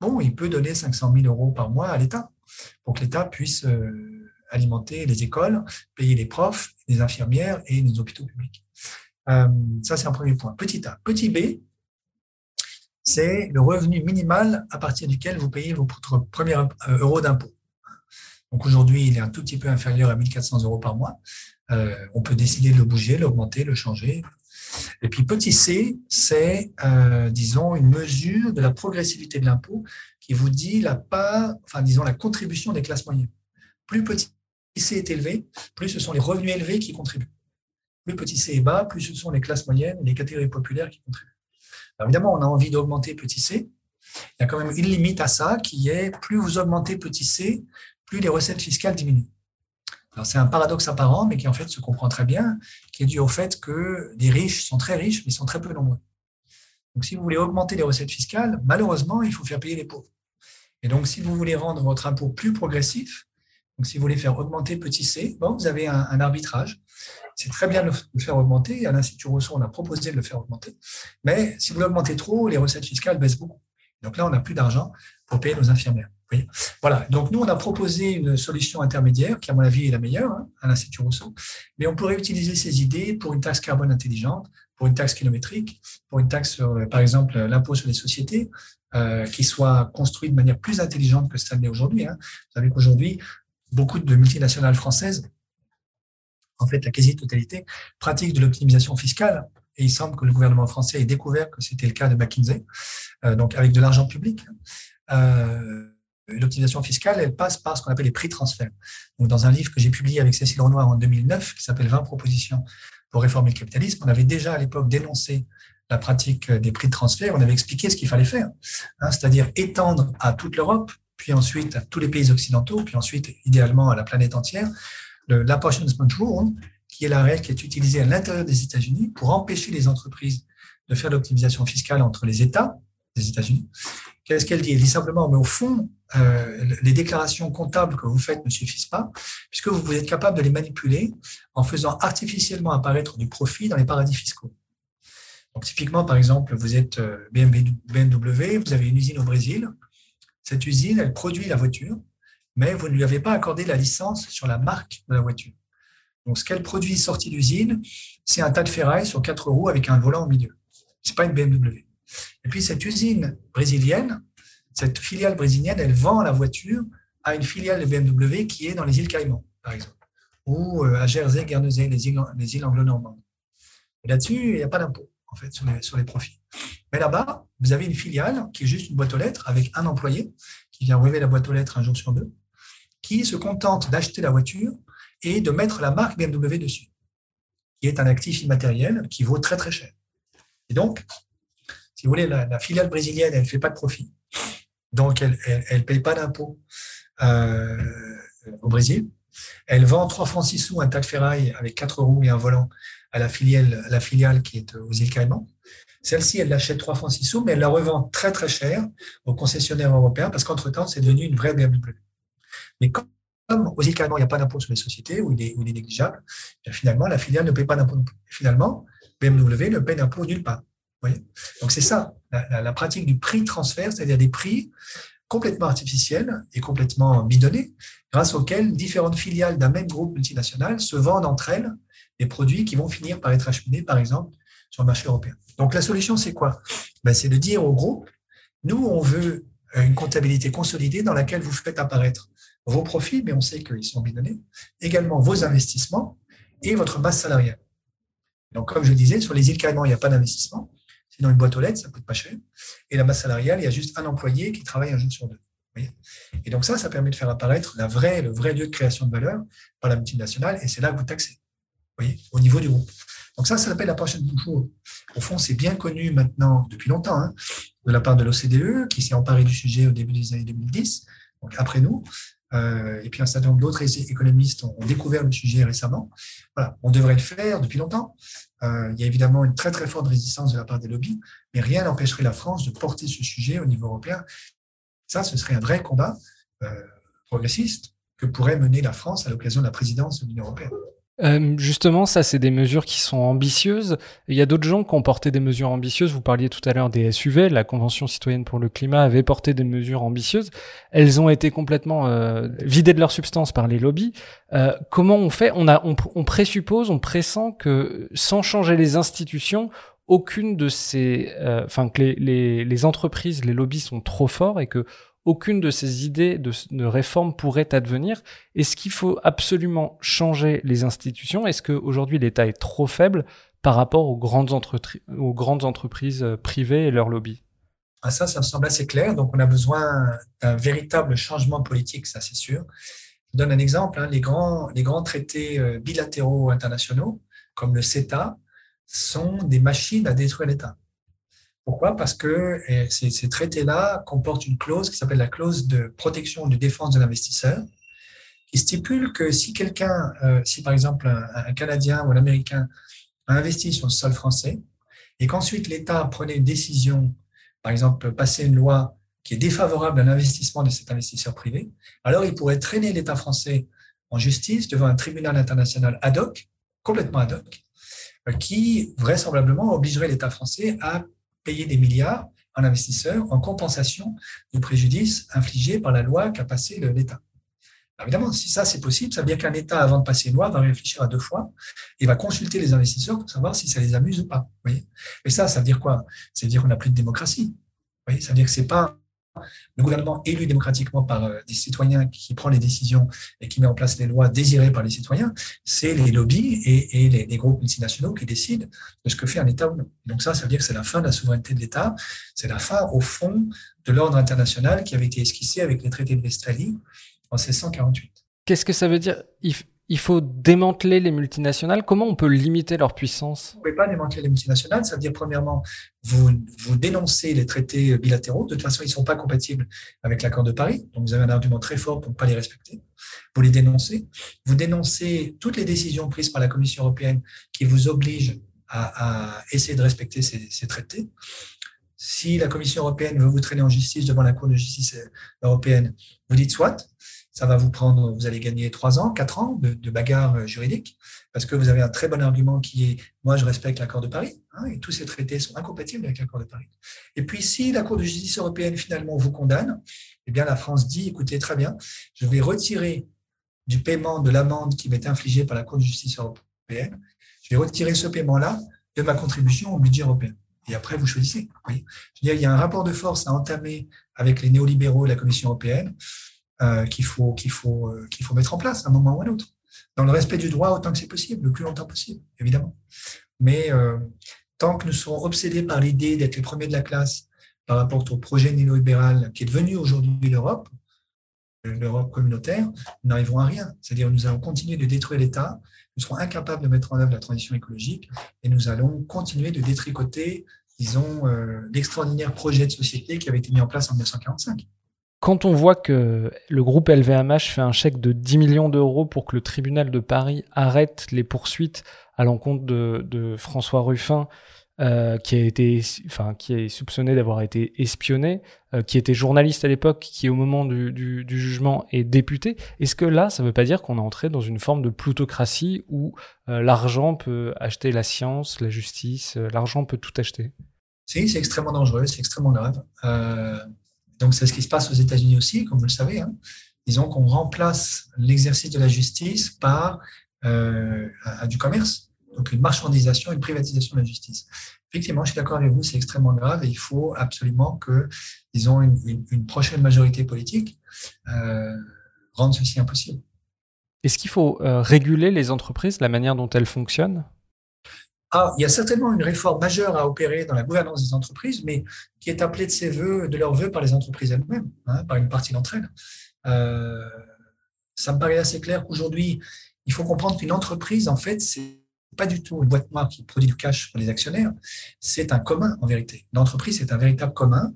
bon, il peut donner 500 000 euros par mois à l'État pour que l'État puisse euh, alimenter les écoles, payer les profs, les infirmières et les hôpitaux publics. Euh, ça, c'est un premier point. Petit A. Petit B, c'est le revenu minimal à partir duquel vous payez votre premier euro d'impôt. Donc aujourd'hui, il est un tout petit peu inférieur à 1400 euros par mois. Euh, on peut décider de le bouger, l'augmenter, le changer. Et puis petit c, c'est, euh, disons, une mesure de la progressivité de l'impôt qui vous dit la part, enfin, disons, la contribution des classes moyennes. Plus petit c est élevé, plus ce sont les revenus élevés qui contribuent. Plus petit c est bas, plus ce sont les classes moyennes, les catégories populaires qui contribuent. Évidemment, on a envie d'augmenter petit c. Il y a quand même une limite à ça qui est plus vous augmentez petit c, plus les recettes fiscales diminuent c'est un paradoxe apparent, mais qui en fait se comprend très bien, qui est dû au fait que les riches sont très riches, mais sont très peu nombreux. Donc si vous voulez augmenter les recettes fiscales, malheureusement, il faut faire payer les pauvres. Et donc si vous voulez rendre votre impôt plus progressif, donc si vous voulez faire augmenter petit c, bon, vous avez un, arbitrage. C'est très bien de le faire augmenter. À l'Institut Rousseau, on a proposé de le faire augmenter. Mais si vous l'augmentez trop, les recettes fiscales baissent beaucoup. Donc là, on n'a plus d'argent pour payer nos infirmières. Voilà. Donc, nous, on a proposé une solution intermédiaire qui, à mon avis, est la meilleure hein, à l'Institut Rousseau. Mais on pourrait utiliser ces idées pour une taxe carbone intelligente, pour une taxe kilométrique, pour une taxe sur, par exemple, l'impôt sur les sociétés, euh, qui soit construit de manière plus intelligente que ça l'est aujourd'hui. Hein. Vous savez qu'aujourd'hui, beaucoup de multinationales françaises, en fait, la quasi-totalité, pratiquent de l'optimisation fiscale. Et il semble que le gouvernement français ait découvert que c'était le cas de McKinsey, euh, donc avec de l'argent public. Euh, l'optimisation fiscale, elle passe par ce qu'on appelle les prix transferts. Donc, dans un livre que j'ai publié avec Cécile Renoir en 2009, qui s'appelle 20 propositions pour réformer le capitalisme, on avait déjà à l'époque dénoncé la pratique des prix de transfert, on avait expliqué ce qu'il fallait faire, hein, c'est-à-dire étendre à toute l'Europe, puis ensuite à tous les pays occidentaux, puis ensuite idéalement à la planète entière, l'apportionment rule, qui est la règle qui est utilisée à l'intérieur des États-Unis pour empêcher les entreprises de faire l'optimisation fiscale entre les États des États-Unis. Qu'est-ce qu'elle dit? Elle dit simplement, mais au fond, euh, les déclarations comptables que vous faites ne suffisent pas, puisque vous, êtes capable de les manipuler en faisant artificiellement apparaître du profit dans les paradis fiscaux. Typiquement, par exemple, vous êtes euh, BMW, vous avez une usine au Brésil. Cette usine, elle produit la voiture, mais vous ne lui avez pas accordé la licence sur la marque de la voiture. Donc, ce qu'elle produit sorti d'usine, c'est un tas de ferraille sur quatre roues avec un volant au milieu. Ce n'est pas une BMW. Et puis, cette usine brésilienne, cette filiale brésilienne, elle vend la voiture à une filiale de BMW qui est dans les îles Caïmans, par exemple, ou euh, à Jersey, Guernesey, les îles, les îles anglo-normandes. Là-dessus, il n'y a pas d'impôt, en fait, sur les, sur les profits. Mais là-bas, vous avez une filiale qui est juste une boîte aux lettres avec un employé qui vient relever la boîte aux lettres un jour sur deux, qui se contente d'acheter la voiture et de mettre la marque BMW dessus, qui est un actif immatériel qui vaut très très cher. Et donc, si vous voulez, la, filiale brésilienne, elle ne fait pas de profit. Donc, elle ne paye pas d'impôt euh, au Brésil. Elle vend 3 francs 6 sous un tas de ferraille avec 4 roues et un volant à la filiale, la filiale qui est aux îles Caïmans. Celle-ci, elle l'achète 3 francs 6 sous, mais elle la revend très très cher aux concessionnaires européens parce qu'entre-temps, c'est devenu une vraie BMW. Mais comme aux îles Caïmans, il n'y a pas d'impôt sur les sociétés ou il est, négligeable, eh finalement, la filiale ne paye pas d'impôt. Finalement, BMW ne paye d'impôt nulle part. Donc c'est ça, la, pratique du prix transfert, c'est-à-dire des prix complètement artificiels et complètement bidonnés, grâce auxquels différentes filiales d'un même groupe multinational se vendent entre elles des produits qui vont finir par être acheminés, par exemple, sur le marché européen. Donc la solution, c'est quoi? Ben, C'est de dire au groupe, nous, on veut une comptabilité consolidée dans laquelle vous faites apparaître vos profits, mais on sait qu'ils sont bidonnés, également vos investissements et votre masse salariale. Donc, comme je disais, sur les îles Caïmans, il n'y a pas d'investissement. Sinon, une boîte aux lettres, ça coûte pas cher. Et la masse salariale, il y a juste un employé qui travaille un jour sur deux. Et donc ça, ça permet de faire apparaître le vrai lieu de création de valeur par la multinationale, et c'est là que vous taxez, au niveau du groupe. Donc ça, ça s'appelle la prochaine control. Au fond, c'est bien connu maintenant depuis longtemps hein, de la part de l'OCDE, qui s'est emparé du sujet au début des années 2010, donc après nous. Euh, et puis un certain nombre d'autres économistes ont, découvert le sujet récemment. Voilà, on devrait le faire depuis longtemps. Euh, il y a évidemment une très très forte résistance de la part des lobbies, mais rien n'empêcherait la France de porter ce sujet au niveau européen. Ça, ce serait un vrai combat euh, progressiste que pourrait mener la France à l'occasion de la présidence de l'Union européenne. Euh, justement, ça, c'est des mesures qui sont ambitieuses. Il y a d'autres gens qui ont porté des mesures ambitieuses. Vous parliez tout à l'heure des SUV. La Convention citoyenne pour le climat avait porté des mesures ambitieuses. Elles ont été complètement euh, vidées de leur substance par les lobbies. Euh, comment on fait? On, a, on, présuppose, on pressent que sans changer les institutions, aucune de ces, euh, enfin que les, les, les entreprises, les lobbies sont trop forts et que aucune de ces idées de, réforme pourrait advenir. Est-ce qu'il faut absolument changer les institutions? Est-ce qu'aujourd'hui l'État est trop faible par rapport aux grandes, entreprises euh, privées et leurs lobbies? Ah, Ça, ça me semble assez clair. Donc on a besoin d'un véritable changement politique, ça c'est sûr. Je donne un exemple. Hein. Les, grands, les grands traités euh, bilatéraux internationaux, comme le CETA, sont des machines à détruire l'État. Pourquoi? Parce que eh, ces, traités-là comportent une clause qui s'appelle la clause de protection ou de défense de l'investisseur, qui stipule que si quelqu'un, euh, si par exemple un, Canadien ou un Américain a investi sur le sol français, et qu'ensuite l'État prenait une décision, par exemple passer une loi qui est défavorable à l'investissement de cet investisseur privé, alors il pourrait traîner l'État français en justice devant un tribunal international ad hoc, complètement ad hoc, euh, qui vraisemblablement obligerait l'État français à payer des milliards en investisseurs en compensation du préjudice infligé par la loi qu'a passé l'État. Évidemment, si ça c'est possible, ça veut dire qu'un État, avant de passer une loi, va réfléchir à deux fois et va consulter les investisseurs pour savoir si ça les amuse ou pas. Voyez? Mais ça, ça veut dire quoi? Ça veut dire qu'on n'a plus de démocratie. Voyez? Ça veut dire que c'est pas le gouvernement élu démocratiquement par euh, des citoyens qui prend les décisions et qui met en place les lois désirées par les citoyens, c'est les lobbies et, les, groupes multinationaux qui décident de ce que fait un État ou non. Donc ça, ça veut dire que c'est la fin de la souveraineté de l'État, c'est la fin, au fond, de l'ordre international qui avait été esquissé avec les traités de Westphalie en 1648. Qu'est-ce que ça veut dire? Il faut démanteler les multinationales. Comment on peut limiter leur puissance? Vous ne pouvez pas démanteler les multinationales. Ça veut dire, premièrement, vous, vous dénoncez les traités bilatéraux. De toute façon, ils ne sont pas compatibles avec l'accord de Paris. Donc, vous avez un argument très fort pour ne pas les respecter. Vous les dénoncez. Vous dénoncez toutes les décisions prises par la Commission européenne qui vous obligent à, essayer de respecter ces, ces traités. Si la Commission européenne veut vous traîner en justice devant la Cour de justice européenne, vous dites soit, ça va vous prendre, vous allez gagner trois ans, quatre ans de, bagarre euh, juridique, parce que vous avez un très bon argument qui est, moi, je respecte l'accord de Paris, hein, et tous ces traités sont incompatibles avec l'accord de Paris. Et puis, si la Cour de justice européenne finalement vous condamne, eh bien, la France dit, écoutez, très bien, je vais retirer du paiement de l'amende qui m'est infligée par la Cour de justice européenne, je vais retirer ce paiement-là de ma contribution au budget européen. Et après, vous choisissez. Vous voyez il y a un rapport de force à entamer avec les néolibéraux et la Commission européenne. Euh, qu'il faut, qu'il faut, euh, qu'il faut mettre en place à un moment ou à un autre, dans le respect du droit autant que c'est possible, le plus longtemps possible, évidemment. Mais euh, tant que nous serons obsédés par l'idée d'être les premiers de la classe par rapport au projet néolibéral qui est devenu aujourd'hui l'Europe, l'Europe communautaire, nous n'arriverons à rien. C'est-à-dire nous allons continuer de détruire l'État, nous serons incapables de mettre en œuvre la transition écologique et nous allons continuer de détricoter, disons, l'extraordinaire projet de société qui avait été mis en place en 1945 quand on voit que le groupe LVMH fait un chèque de 10 millions d'euros pour que le tribunal de Paris arrête les poursuites à l'encontre de, François Ruffin, euh, qui a été, enfin, qui est soupçonné d'avoir été espionné, euh, qui était journaliste à l'époque, qui au moment du, jugement est député. Est-ce que là, ça ne veut pas dire qu'on est entré dans une forme de plutocratie où euh, l'argent peut acheter la science, la justice, l'argent peut tout acheter? Si, c'est extrêmement dangereux, c'est extrêmement grave. Donc, c'est ce qui se passe aux États-Unis aussi, comme vous le savez. Hein. Disons qu'on remplace l'exercice de la justice par euh, du commerce. donc une marchandisation, une privatisation de la justice. Effectivement, je suis d'accord avec vous, c'est extrêmement grave et il faut absolument que, disons, une, prochaine majorité politique euh, rende ceci impossible. Est-ce qu'il faut euh, réguler les entreprises, la manière dont elles fonctionnent? Ah, il y a certainement une réforme majeure à opérer dans la gouvernance des entreprises, mais qui est appelée de ses voeux, de leurs voeux par les entreprises elles-mêmes, hein, par une partie d'entre elles. Euh, ça me paraît assez clair qu'aujourd'hui, il faut comprendre qu'une entreprise, en fait, c'est pas du tout une boîte noire qui produit du cash pour les actionnaires, c'est un commun en vérité. L'entreprise, c'est un véritable commun.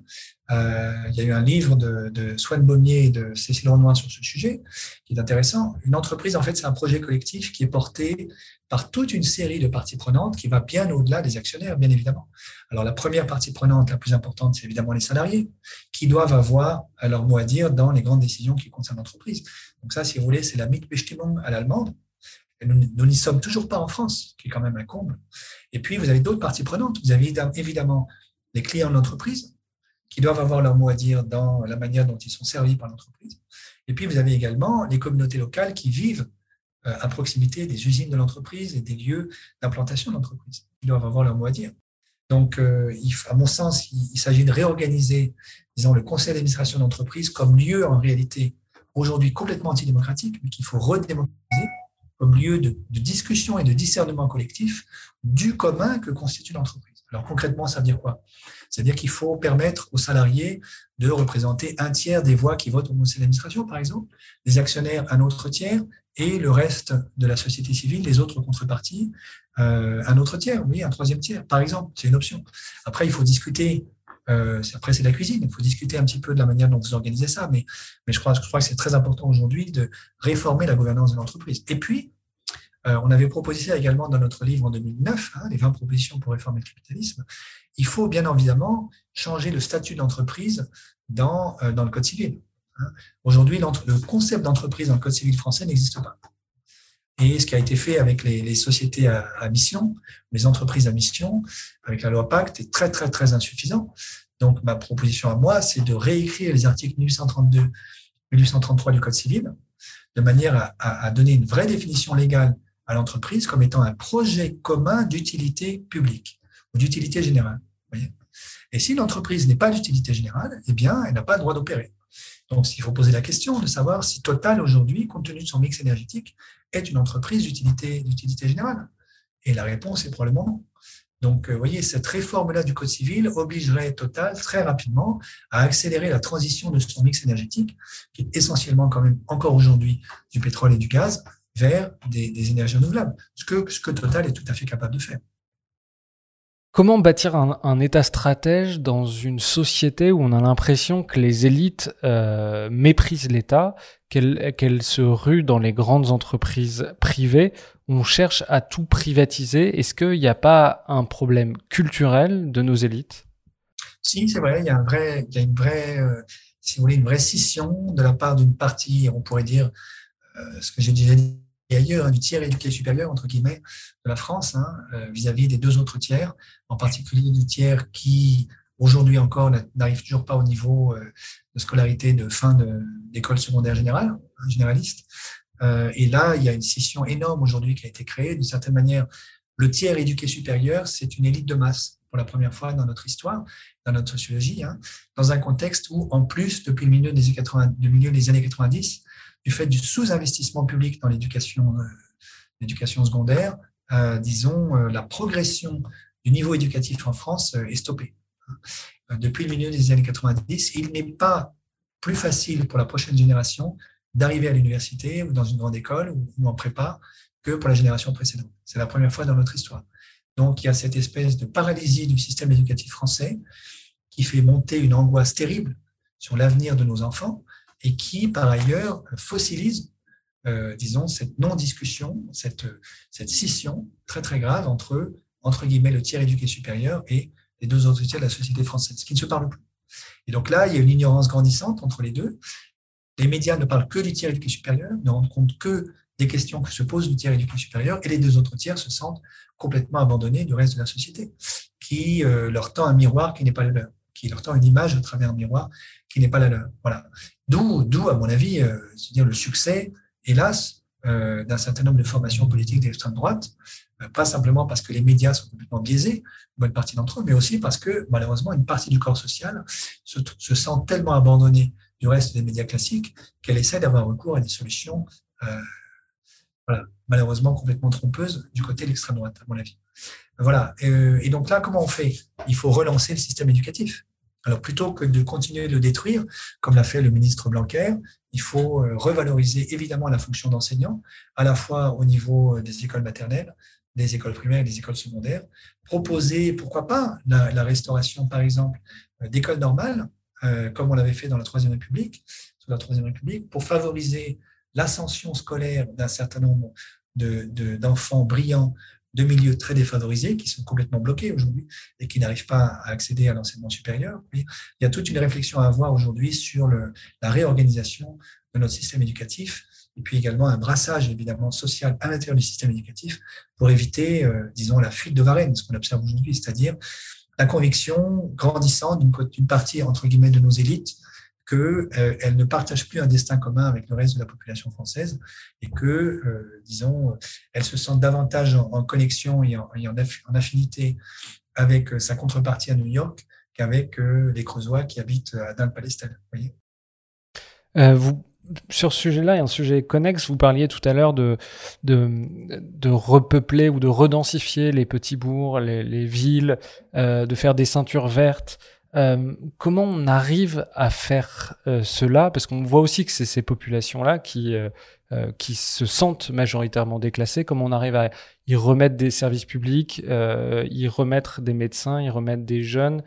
Euh, il y a eu un livre de, de Swan Baumier et de Cécile Renoir sur ce sujet qui est intéressant. Une entreprise, en fait, c'est un projet collectif qui est porté par toute une série de parties prenantes qui va bien au-delà des actionnaires, bien évidemment. Alors, la première partie prenante, la plus importante, c'est évidemment les salariés qui doivent avoir leur mot à dire dans les grandes décisions qui concernent l'entreprise. Donc ça, si vous voulez, c'est la Mitbestimmung à l'allemande nous n'y sommes toujours pas en France, qui est quand même un comble. Et puis, vous avez d'autres parties prenantes. Vous avez évidemment les clients de l'entreprise, qui doivent avoir leur mot à dire dans la manière dont ils sont servis par l'entreprise. Et puis, vous avez également les communautés locales qui vivent euh, à proximité des usines de l'entreprise et des lieux d'implantation de l'entreprise. Ils doivent avoir leur mot à dire. Donc, euh, à mon sens, il, s'agit de réorganiser, disons, le conseil d'administration d'entreprise comme lieu, en réalité, aujourd'hui complètement antidémocratique, mais qu'il faut redémocratiser comme lieu de, discussion et de discernement collectif du commun que constitue l'entreprise. Alors concrètement, ça veut dire quoi? C'est-à-dire qu'il faut permettre aux salariés de représenter un tiers des voix qui votent au conseil d'administration, par exemple, les actionnaires un autre tiers, et le reste de la société civile, les autres contreparties, euh, un autre tiers, oui, un troisième tiers, par exemple, c'est une option. Après, il faut discuter euh, après, c'est la cuisine. Il faut discuter un petit peu de la manière dont vous organisez ça. Mais, je, crois, que c'est très important aujourd'hui de réformer la gouvernance de l'entreprise. Et puis, euh, on avait proposé ça également dans notre livre en 2009, hein, les 20 propositions pour réformer le capitalisme. Il faut bien évidemment changer le statut d'entreprise dans, euh, dans le Code civil. Hein. Aujourd'hui, le concept d'entreprise dans le Code civil français n'existe pas. Et ce qui a été fait avec les, sociétés à, mission, les entreprises à mission, avec la loi Pacte, est très, très, très insuffisant. Donc, ma proposition à moi, c'est de réécrire les articles 1832, 1833 du Code civil, de manière à, donner une vraie définition légale à l'entreprise comme étant un projet commun d'utilité publique ou d'utilité générale. Et si l'entreprise n'est pas d'utilité générale, eh bien, elle n'a pas le droit d'opérer. Donc, il faut poser la question de savoir si Total, aujourd'hui, compte tenu de son mix énergétique, est une entreprise d'utilité, générale. Et la réponse est probablement non. Donc, euh, vous voyez, cette réforme-là du Code civil obligerait Total très rapidement à accélérer la transition de son mix énergétique, qui est essentiellement quand même encore aujourd'hui du pétrole et du gaz, vers des, énergies renouvelables, ce que Total est tout à fait capable de faire. Comment bâtir un, État stratège dans une société où on a l'impression que les élites euh, méprisent l'État, qu'elles se ruent dans les grandes entreprises privées, on cherche à tout privatiser? Est-ce qu'il n'y a pas un problème culturel de nos élites? Si, c'est vrai, il y a, une vraie, euh, si vous voulez, une scission de la part d'une partie, on pourrait dire, euh, ce que j'ai déjà dit ailleurs, hein, du tiers éduqué supérieur, entre guillemets, de la France, hein, euh, vis-à-vis des deux autres tiers, en particulier du tiers qui, aujourd'hui encore, n'arrive toujours pas au niveau euh, de scolarité de fin d'école secondaire générale, hein, généraliste. Euh, et là, il y a une scission énorme aujourd'hui qui a été créée. D'une certaine manière, le tiers éduqué supérieur, c'est une élite de masse pour la première fois dans notre histoire, dans notre sociologie, dans un contexte où, en plus, depuis le milieu des, 80, milieu des années 90, du fait du sous-investissement public dans l'éducation, euh, l'éducation secondaire, euh, disons, euh, la progression du niveau éducatif en France est stoppée. Depuis le milieu des années 90, il n'est pas plus facile pour la prochaine génération d'arriver à l'université ou dans une grande école ou en prépa que pour la génération précédente. C'est la première fois dans notre histoire. Donc, il y a cette espèce de paralysie du système éducatif français qui fait monter une angoisse terrible sur l'avenir de nos enfants et qui, par ailleurs, fossilise, euh, disons, cette non-discussion, cette, cette scission très, très grave entre, entre guillemets, le tiers éduqué supérieur et les deux autres tiers de la société française, qui ne se parlent plus. Et donc là, il y a une ignorance grandissante entre les deux. Les médias ne parlent que du tiers éduqué supérieur, ne rendent compte que des questions que se pose le tiers éduqué supérieur, et les deux autres tiers se sentent complètement abandonnés du reste de la société, qui euh, leur tend un miroir qui n'est pas le leur, qui leur tend une image à travers un miroir qui n'est pas la leur. Voilà. D'où, d'où, à mon avis, euh, dire le succès, hélas, euh, d'un certain nombre de formations politiques d'extrême droite, euh, pas simplement parce que les médias sont complètement biaisés, une bonne partie d'entre eux, mais aussi parce que malheureusement une partie du corps social se, se sent tellement abandonnée du reste des médias classiques qu'elle essaie d'avoir recours à des solutions euh, voilà, malheureusement complètement trompeuses du côté de l'extrême droite, à mon avis. Voilà. Et, donc là, comment on fait? Il faut relancer le système éducatif. Alors plutôt que de continuer de le détruire, comme l'a fait le ministre Blanquer, il faut euh, revaloriser évidemment la fonction d'enseignant, à la fois au niveau euh, des écoles maternelles, des écoles primaires et des écoles secondaires. Proposer, pourquoi pas, la, restauration, par exemple, euh, d'écoles normales, comme on l'avait fait dans la Troisième République, sous la Troisième République, pour favoriser l'ascension scolaire d'un certain nombre d'enfants brillants de milieux très défavorisés qui sont complètement bloqués aujourd'hui et qui n'arrivent pas à accéder à l'enseignement supérieur. il y a toute une réflexion à avoir aujourd'hui sur la réorganisation de notre système éducatif et puis également un brassage évidemment social à l'intérieur du système éducatif pour éviter, euh, disons, la fuite de Varennes, ce qu'on observe aujourd'hui, c'est-à-dire la conviction grandissante d'une partie, entre guillemets, de nos élites qu'elles euh, ne partagent plus un destin commun avec le reste de la population française et que, euh, disons, elles se sentent davantage en, connexion et, en, affinité avec euh, sa contrepartie à New York qu'avec les Creusois qui habitent à Dun-Palestel. Vous, sur ce sujet-là, et un sujet connexe, vous parliez tout à l'heure de, repeupler ou de redensifier les petits bourgs, les villes, de faire des ceintures vertes. Euh, comment on arrive à faire euh, cela? Parce qu'on voit aussi que c'est ces populations-là qui, euh, qui se sentent majoritairement déclassées. Comment on arrive à y remettre des services publics, y remettre des médecins, y remettre des jeunes?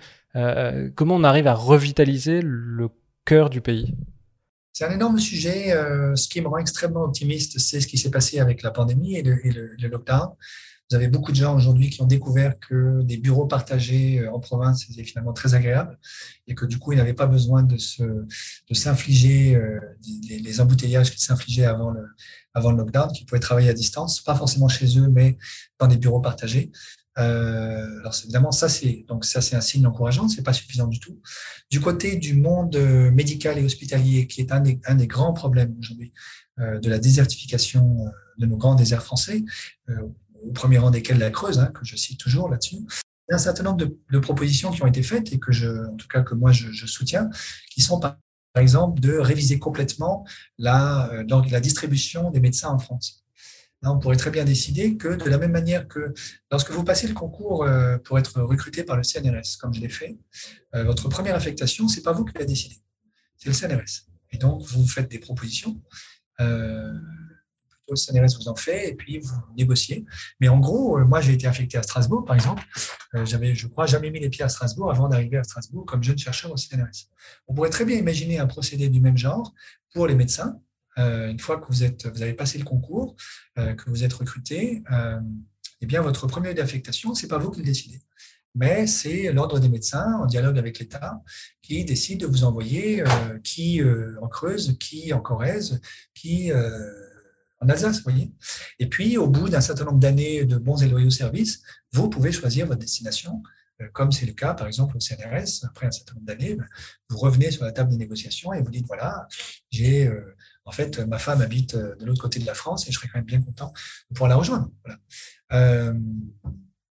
Comment on arrive à revitaliser le cœur du pays? C'est un énorme sujet. ce qui me rend extrêmement optimiste, c'est ce qui s'est passé avec la pandémie et le, et le lockdown. Vous avez beaucoup de gens aujourd'hui qui ont découvert que des bureaux partagés euh, en province, c'était finalement très agréable et que du coup, ils n'avaient pas besoin de s'infliger euh, les, embouteillages qu'ils s'infligeaient avant le, avant le lockdown, qu'ils pouvaient travailler à distance, pas forcément chez eux, mais dans des bureaux partagés. Euh, alors évidemment, ça c'est donc ça c'est un signe encourageant, c'est pas suffisant du tout. Du côté du monde médical et hospitalier, qui est un des, un des grands problèmes aujourd'hui de la désertification de nos grands déserts français, au premier rang desquels la Creuse, hein, que je cite toujours là-dessus. Il y a un certain nombre de, propositions qui ont été faites et que je, en tout cas que moi je, soutiens, qui sont par, exemple de réviser complètement la, euh, la distribution des médecins en France. On pourrait très bien décider que de la même manière que lorsque vous passez le concours euh, pour être recruté par le CNRS, comme je l'ai fait, euh, votre première affectation, c'est pas vous qui l'avez décidé, c'est le CNRS. Et donc, vous faites des propositions le CNRS vous en fait, et puis vous négociez. Mais en gros, euh, moi, j'ai été affecté à Strasbourg, par exemple. Euh, j'avais, je crois, jamais mis les pieds à Strasbourg avant d'arriver à Strasbourg comme jeune chercheur au CNRS. On pourrait très bien imaginer un procédé du même genre pour les médecins. Euh, une fois que vous, êtes, vous avez passé le concours, que vous êtes recruté, eh bien, votre premier d'affectation, c'est pas vous qui le décidez mais c'est l'ordre des médecins, en dialogue avec l'État, qui décide de vous envoyer qui en Creuse, qui en Corrèze, qui en Alsace, vous voyez. Et puis, au bout d'un certain nombre d'années de bons et loyaux services, vous pouvez choisir votre destination, euh, comme c'est le cas, par exemple, au CNRS. Après un certain nombre d'années, ben, vous revenez sur la table des négociations et vous dites, voilà, j'ai, euh, en fait, ma femme habite euh, de l'autre côté de la France et je serais quand même bien content de pouvoir la rejoindre.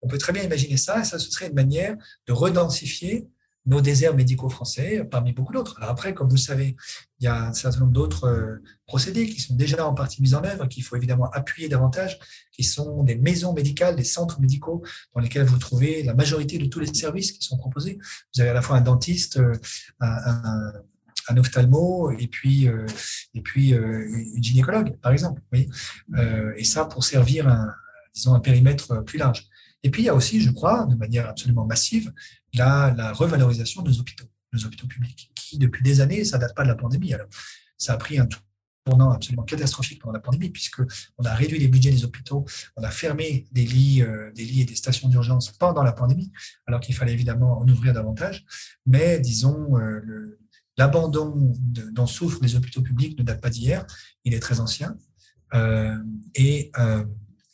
on peut très bien imaginer ça, et ça, ce serait une manière de redensifier nos déserts médicaux français, parmi beaucoup d'autres. Après, comme vous le savez, il y a un certain nombre d'autres euh, procédés qui sont déjà en partie mis en œuvre, qu'il faut évidemment appuyer davantage, qui sont des maisons médicales, des centres médicaux dans lesquels vous trouvez la majorité de tous les services qui sont proposés. Vous avez à la fois un dentiste, euh, un, ophtalmo et puis, euh, et puis une gynécologue, par exemple. Oui. et ça pour servir disons, un périmètre plus large. Et puis, il y a aussi, je crois, de manière absolument massive, la, revalorisation de nos hôpitaux, nos hôpitaux publics, qui depuis des années, ça date pas de la pandémie. Alors, ça a pris un tournant absolument catastrophique pendant la pandémie, puisqu'on a réduit les budgets des hôpitaux, on a fermé des lits, euh, des lits et des stations d'urgence pendant la pandémie, alors qu'il fallait évidemment en ouvrir davantage. Mais disons, euh, l'abandon dont souffrent les hôpitaux publics ne date pas d'hier, il est très ancien. Euh, et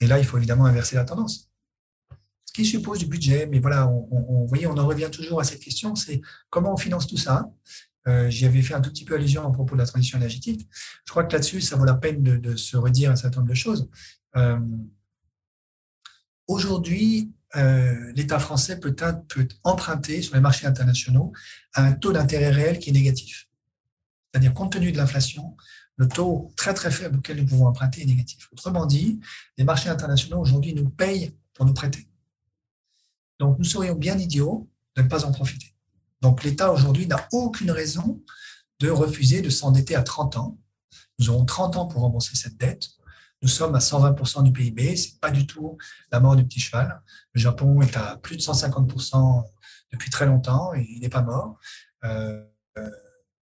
là, il faut évidemment inverser la tendance qui suppose du budget. Mais voilà, on, en revient toujours à cette question, c'est comment on finance tout ça J'y avais fait un tout petit peu allusion à propos de la transition énergétique. Je crois que là-dessus, ça vaut la peine de, se redire un certain nombre de choses. Aujourd'hui, l'État français peut, peut emprunter sur les marchés internationaux un taux d'intérêt réel qui est négatif. C'est-à-dire, compte tenu de l'inflation, le taux très très faible auquel nous pouvons emprunter est négatif. Autrement dit, les marchés internationaux aujourd'hui nous payent pour nous prêter. Donc nous serions bien idiots de ne pas en profiter. Donc l'État aujourd'hui n'a aucune raison de refuser de s'endetter à 30 ans. Nous aurons 30 ans pour rembourser cette dette. Nous sommes à 120% du PIB, c'est pas du tout la mort du petit cheval. Le Japon est à plus de 150% depuis très longtemps et il n'est pas mort. Euh, euh,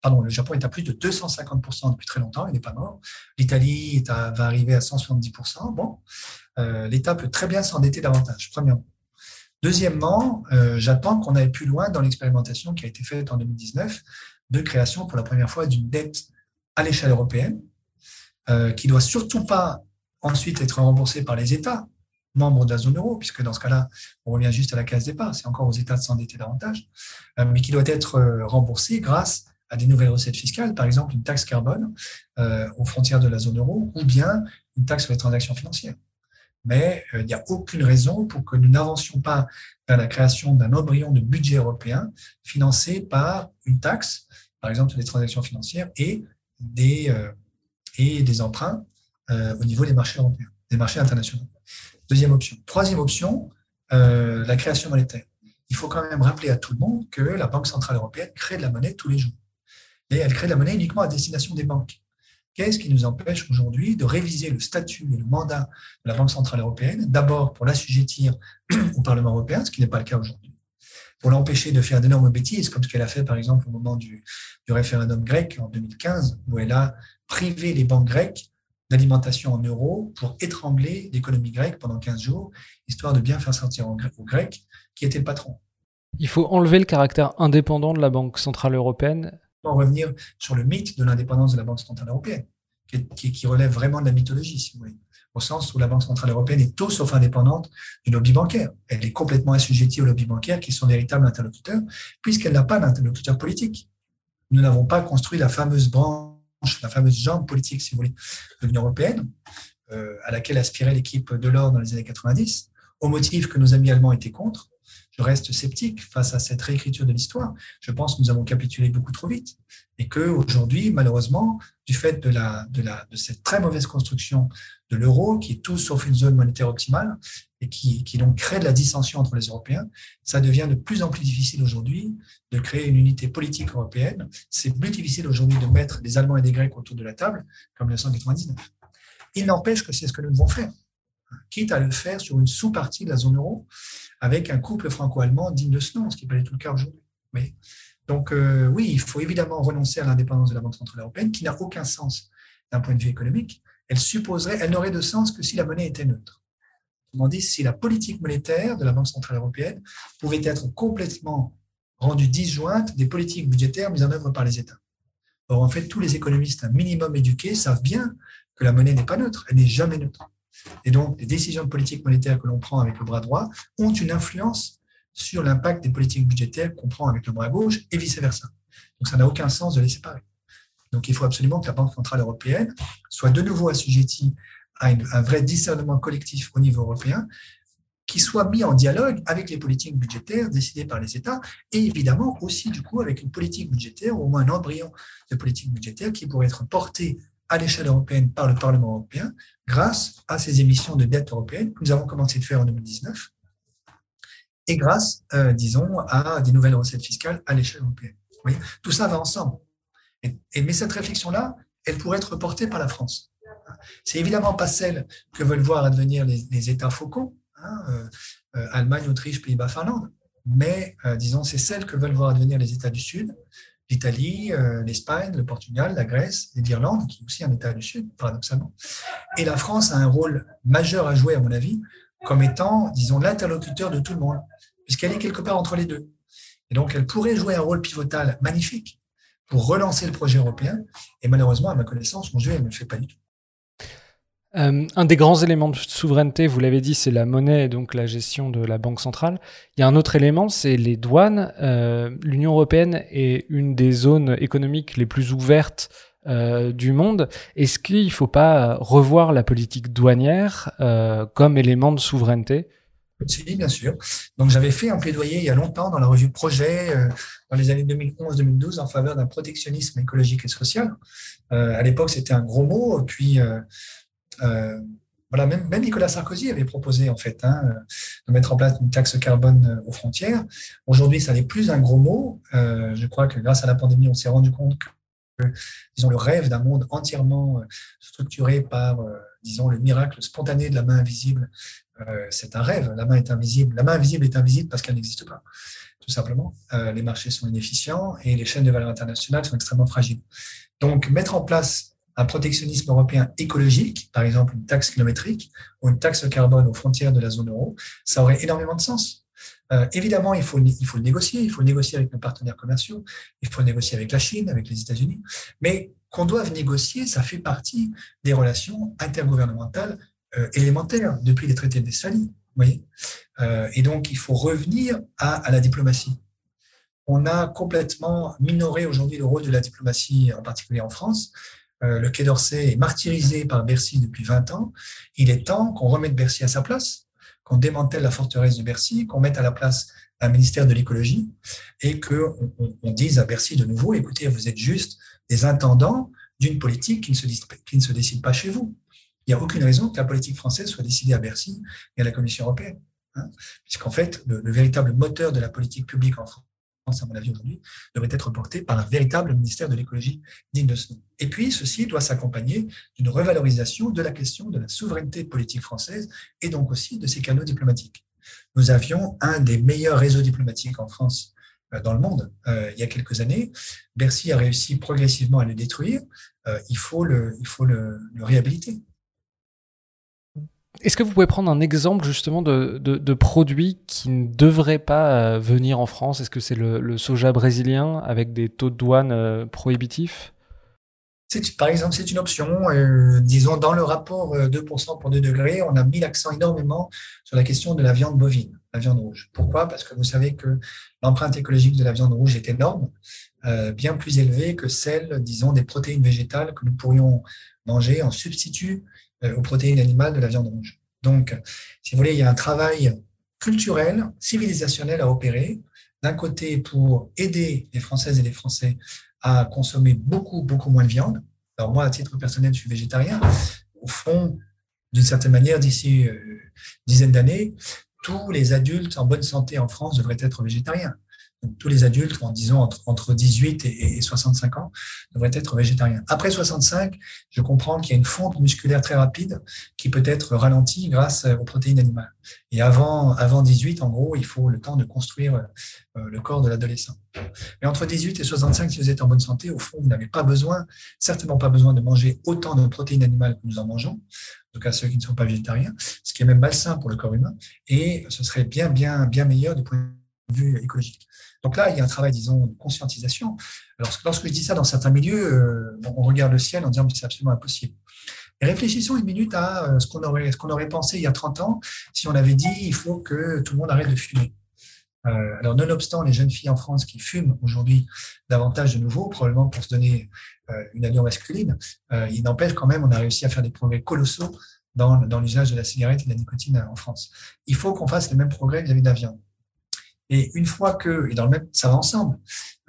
pardon, le Japon est à plus de 250% depuis très longtemps, il n'est pas mort. L'Italie va arriver à 170%. Bon, euh, l'État peut très bien s'endetter davantage, premièrement. Deuxièmement, euh, j'attends qu'on aille plus loin dans l'expérimentation qui a été faite en 2019 de création pour la première fois d'une dette à l'échelle européenne, euh, qui ne doit surtout pas ensuite être remboursée par les États membres de la zone euro, puisque dans ce cas-là, on revient juste à la case départ, c'est encore aux États de s'endetter davantage, mais qui doit être remboursée grâce à des nouvelles recettes fiscales, par exemple une taxe carbone euh, aux frontières de la zone euro ou bien une taxe sur les transactions financières. Mais euh, il n'y a aucune raison pour que nous n'avancions pas vers la création d'un embryon de budget européen financé par une taxe, par exemple sur les transactions financières et des, euh, emprunts au niveau des marchés européens, des marchés internationaux. Deuxième option. Troisième option, la création monétaire. Il faut quand même rappeler à tout le monde que la Banque centrale européenne crée de la monnaie tous les jours et elle crée la monnaie uniquement à destination des banques. Qu'est-ce qui nous empêche aujourd'hui de réviser le statut et le mandat de la Banque Centrale Européenne, d'abord pour l'assujettir [clears throat] au Parlement européen, ce qui n'est pas le cas aujourd'hui, pour l'empêcher de faire d'énormes bêtises, comme ce qu'elle a fait par exemple au moment du, référendum grec en 2015, où elle a privé les banques grecques d'alimentation en euros pour étrangler l'économie grecque pendant 15 jours, histoire de bien faire sortir aux Grecs qui était le patron. Il faut enlever le caractère indépendant de la Banque Centrale Européenne revenir sur le mythe de l'indépendance de la Banque centrale européenne, qui, relève vraiment de la mythologie, si vous voulez, au sens où la Banque centrale européenne est tout sauf indépendante du lobby bancaire. Elle est complètement assujettie au lobby bancaire, qui sont véritables interlocuteurs, puisqu'elle n'a pas d'interlocuteur politique. Nous n'avons pas construit la fameuse branche, la fameuse jambe politique, si vous voulez, de l'Union européenne, euh, à laquelle aspirait l'équipe de l'or dans les années 90, au motif que nos amis allemands étaient contre, je reste sceptique face à cette réécriture de l'histoire. Je pense que nous avons capitulé beaucoup trop vite et qu'aujourd'hui, malheureusement, du fait de, cette très mauvaise construction de l'euro, qui est tout sauf une zone monétaire optimale et qui, qui donc crée de la dissension entre les Européens, ça devient de plus en plus difficile aujourd'hui de créer une unité politique européenne. C'est plus difficile aujourd'hui de mettre des Allemands et des Grecs autour de la table, comme 1999. Il n'empêche que c'est ce que nous devons faire, quitte à le faire sur une sous-partie de la zone euro, avec un couple franco-allemand digne de ce nom, ce qui n'est pas du tout le cas aujourd'hui. Donc euh, oui, il faut évidemment renoncer à l'indépendance de la Banque centrale européenne, qui n'a aucun sens d'un point de vue économique. Elle supposerait, elle n'aurait de sens que si la monnaie était neutre. Autrement dit, si la politique monétaire de la Banque centrale européenne pouvait être complètement rendue disjointe des politiques budgétaires mises en œuvre par les États. Or, en fait, tous les économistes un minimum éduqués savent bien que la monnaie n'est pas neutre, elle n'est jamais neutre. Et donc, les décisions de politique monétaire que l'on prend avec le bras droit ont une influence sur l'impact des politiques budgétaires qu'on prend avec le bras gauche et vice-versa. Donc, ça n'a aucun sens de les séparer. Donc, il faut absolument que la Banque centrale européenne soit de nouveau assujettie à un vrai discernement collectif au niveau européen, qui soit mis en dialogue avec les politiques budgétaires décidées par les États et évidemment aussi du coup avec une politique budgétaire ou au moins un embryon de politique budgétaire qui pourrait être porté à l'échelle européenne par le Parlement européen grâce à ces émissions de dette européenne que nous avons commencé de faire en 2019 et grâce, euh, disons, à des nouvelles recettes fiscales à l'échelle européenne. Tout ça va ensemble. Et, mais cette réflexion-là, elle pourrait être portée par la France. C'est évidemment pas celle que veulent voir advenir les, États focaux, hein, euh, euh, Allemagne, Autriche, Pays-Bas, Finlande, mais disons, c'est celle que veulent voir advenir les États du Sud, l'Italie, euh, l'Espagne, le Portugal, la Grèce et l'Irlande, qui est aussi un État du Sud, paradoxalement. Et la France a un rôle majeur à jouer, à mon avis, comme étant, disons, l'interlocuteur de tout le monde, puisqu'elle est quelque part entre les deux. Et donc, elle pourrait jouer un rôle pivotal magnifique pour relancer le projet européen. Et malheureusement, à ma connaissance, mon jeu, elle ne le fait pas du tout. Euh, un des grands éléments de souveraineté, vous l'avez dit, c'est la monnaie et donc la gestion de la banque centrale. Il y a un autre élément, c'est les douanes. Euh, L'Union européenne est une des zones économiques les plus ouvertes euh, du monde. Est-ce qu'il ne faut pas revoir la politique douanière comme élément de souveraineté? Si, bien sûr. Donc, j'avais fait un plaidoyer il y a longtemps dans la revue Projet, dans les années 2011-2012, en faveur d'un protectionnisme écologique et social. À l'époque, c'était un gros mot. Puis, voilà, même, Nicolas Sarkozy avait proposé en fait hein, de mettre en place une taxe carbone aux frontières. Aujourd'hui, ça n'est plus un gros mot. Euh, je crois que grâce à la pandémie, on s'est rendu compte que, disons, le rêve d'un monde entièrement structuré par, disons, le miracle spontané de la main invisible, euh, c'est un rêve. La main est invisible. La main invisible est invisible parce qu'elle n'existe pas, tout simplement. Euh, les marchés sont inefficients et les chaînes de valeur internationales sont extrêmement fragiles. Donc, mettre en place un protectionnisme européen écologique, par exemple une taxe kilométrique ou une taxe carbone aux frontières de la zone euro, ça aurait énormément de sens. Euh, évidemment, il faut, il faut le négocier, il faut négocier avec nos partenaires commerciaux, il faut négocier avec la Chine, avec les États-Unis, mais qu'on doive négocier, ça fait partie des relations intergouvernementales euh, élémentaires depuis les traités de Westphalie. Voyez euh, et donc, il faut revenir à la diplomatie on a complètement minoré aujourd'hui le rôle de la diplomatie, en particulier en France. Euh, le Quai d'Orsay est martyrisé par Bercy depuis 20 ans. Il est temps qu'on remette Bercy à sa place, qu'on démantèle la forteresse de Bercy, qu'on mette à la place un ministère de l'écologie et qu'on on, dise à Bercy de nouveau, écoutez, vous êtes juste des intendants d'une politique qui ne, se, décide pas chez vous. Il n'y a aucune raison que la politique française soit décidée à Bercy et à la Commission européenne. Hein, Puisqu'en fait, le, véritable moteur de la politique publique en France, à mon avis, aujourd'hui, devrait être porté par un véritable ministère de l'écologie digne de ce nom. Et puis, ceci doit s'accompagner d'une revalorisation de la question de la souveraineté politique française et donc aussi de ses canaux diplomatiques. Nous avions un des meilleurs réseaux diplomatiques en France euh, dans le monde euh, il y a quelques années. Bercy a réussi progressivement à le détruire. Euh, il faut le, il faut le réhabiliter. Est-ce que vous pouvez prendre un exemple justement de, de, produits qui ne devraient pas euh, venir en France? Est-ce que c'est le, soja brésilien avec des taux de douane euh, prohibitifs? Par exemple, c'est une option. Euh, disons, dans le rapport 2% euh, pour 2 degrés, on a mis l'accent énormément sur la question de la viande bovine, la viande rouge. Pourquoi? Parce que vous savez que l'empreinte écologique de la viande rouge est énorme, bien plus élevée que celle, disons, des protéines végétales que nous pourrions manger en substitut aux protéines animales de la viande rouge. Donc, si vous voulez, il y a un travail culturel, civilisationnel à opérer, d'un côté pour aider les Françaises et les Français à consommer beaucoup, beaucoup moins de viande. Alors moi, à titre personnel, je suis végétarien. Au fond, d'une certaine manière, d'ici euh, une dizaine d'années, tous les adultes en bonne santé en France devraient être végétariens tous les adultes, en disant entre, entre 18 et, 65 ans, devraient être végétariens. Après 65, je comprends qu'il y a une fonte musculaire très rapide qui peut être ralentie grâce aux protéines animales. Et avant, avant 18, en gros, il faut le temps de construire euh, le corps de l'adolescent. Mais entre 18 et 65, si vous êtes en bonne santé, au fond, vous n'avez pas besoin, certainement pas besoin de manger autant de protéines animales que nous en mangeons, en tout cas ceux qui ne sont pas végétariens, ce qui est même malsain pour le corps humain, et ce serait bien, bien, bien meilleur du point vue écologique. Donc là, il y a un travail, disons, de conscientisation. Alors, lorsque je dis ça dans certains milieux, euh, on regarde le ciel en disant que c'est absolument impossible. Et réfléchissons une minute à euh, ce qu'on aurait, qu'on aurait pensé il y a 30 ans si on avait dit il faut que tout le monde arrête de fumer. Euh, alors, nonobstant les jeunes filles en France qui fument aujourd'hui davantage de nouveau, probablement pour se donner euh, une allure masculine, il n'empêche quand même, on a réussi à faire des progrès colossaux dans, dans l'usage de la cigarette et de la nicotine en France. Il faut qu'on fasse les mêmes progrès vis-à-vis de la viande. Et une fois que, et dans le même, ça va ensemble,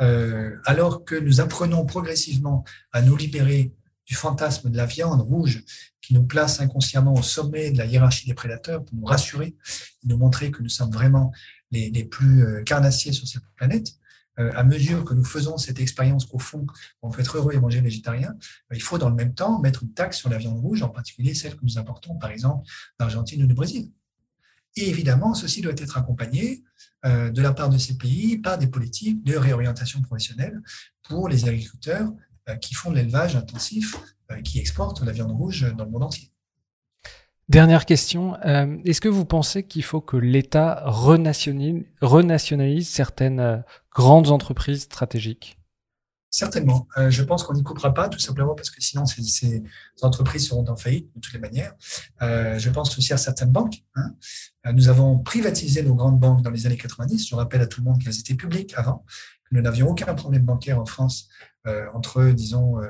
euh, alors que nous apprenons progressivement à nous libérer du fantasme de la viande rouge qui nous place inconsciemment au sommet de la hiérarchie des prédateurs pour nous rassurer, nous montrer que nous sommes vraiment les, plus euh, carnassiers sur cette planète, euh, à mesure que nous faisons cette expérience qu'au fond, on peut être heureux et manger végétarien, il faut dans le même temps mettre une taxe sur la viande rouge, en particulier celle que nous importons, par exemple, d'Argentine ou du Brésil. Et évidemment, ceci doit être accompagné euh, de la part de ces pays par des politiques de réorientation professionnelle pour les agriculteurs euh, qui font de l'élevage intensif, euh, qui exportent la viande rouge dans le monde entier. Dernière question, est-ce que vous pensez qu'il faut que l'État renationalise, renationalise certaines grandes entreprises stratégiques? Certainement. Euh, je pense qu'on n'y coupera pas, tout simplement parce que sinon, ces, ces entreprises seront en faillite de toutes les manières. Euh, je pense aussi à certaines banques. Hein. Euh, nous avons privatisé nos grandes banques dans les années 90. Je rappelle à tout le monde qu'elles étaient publiques avant, nous n'avions aucun problème bancaire en France euh, entre, disons, euh,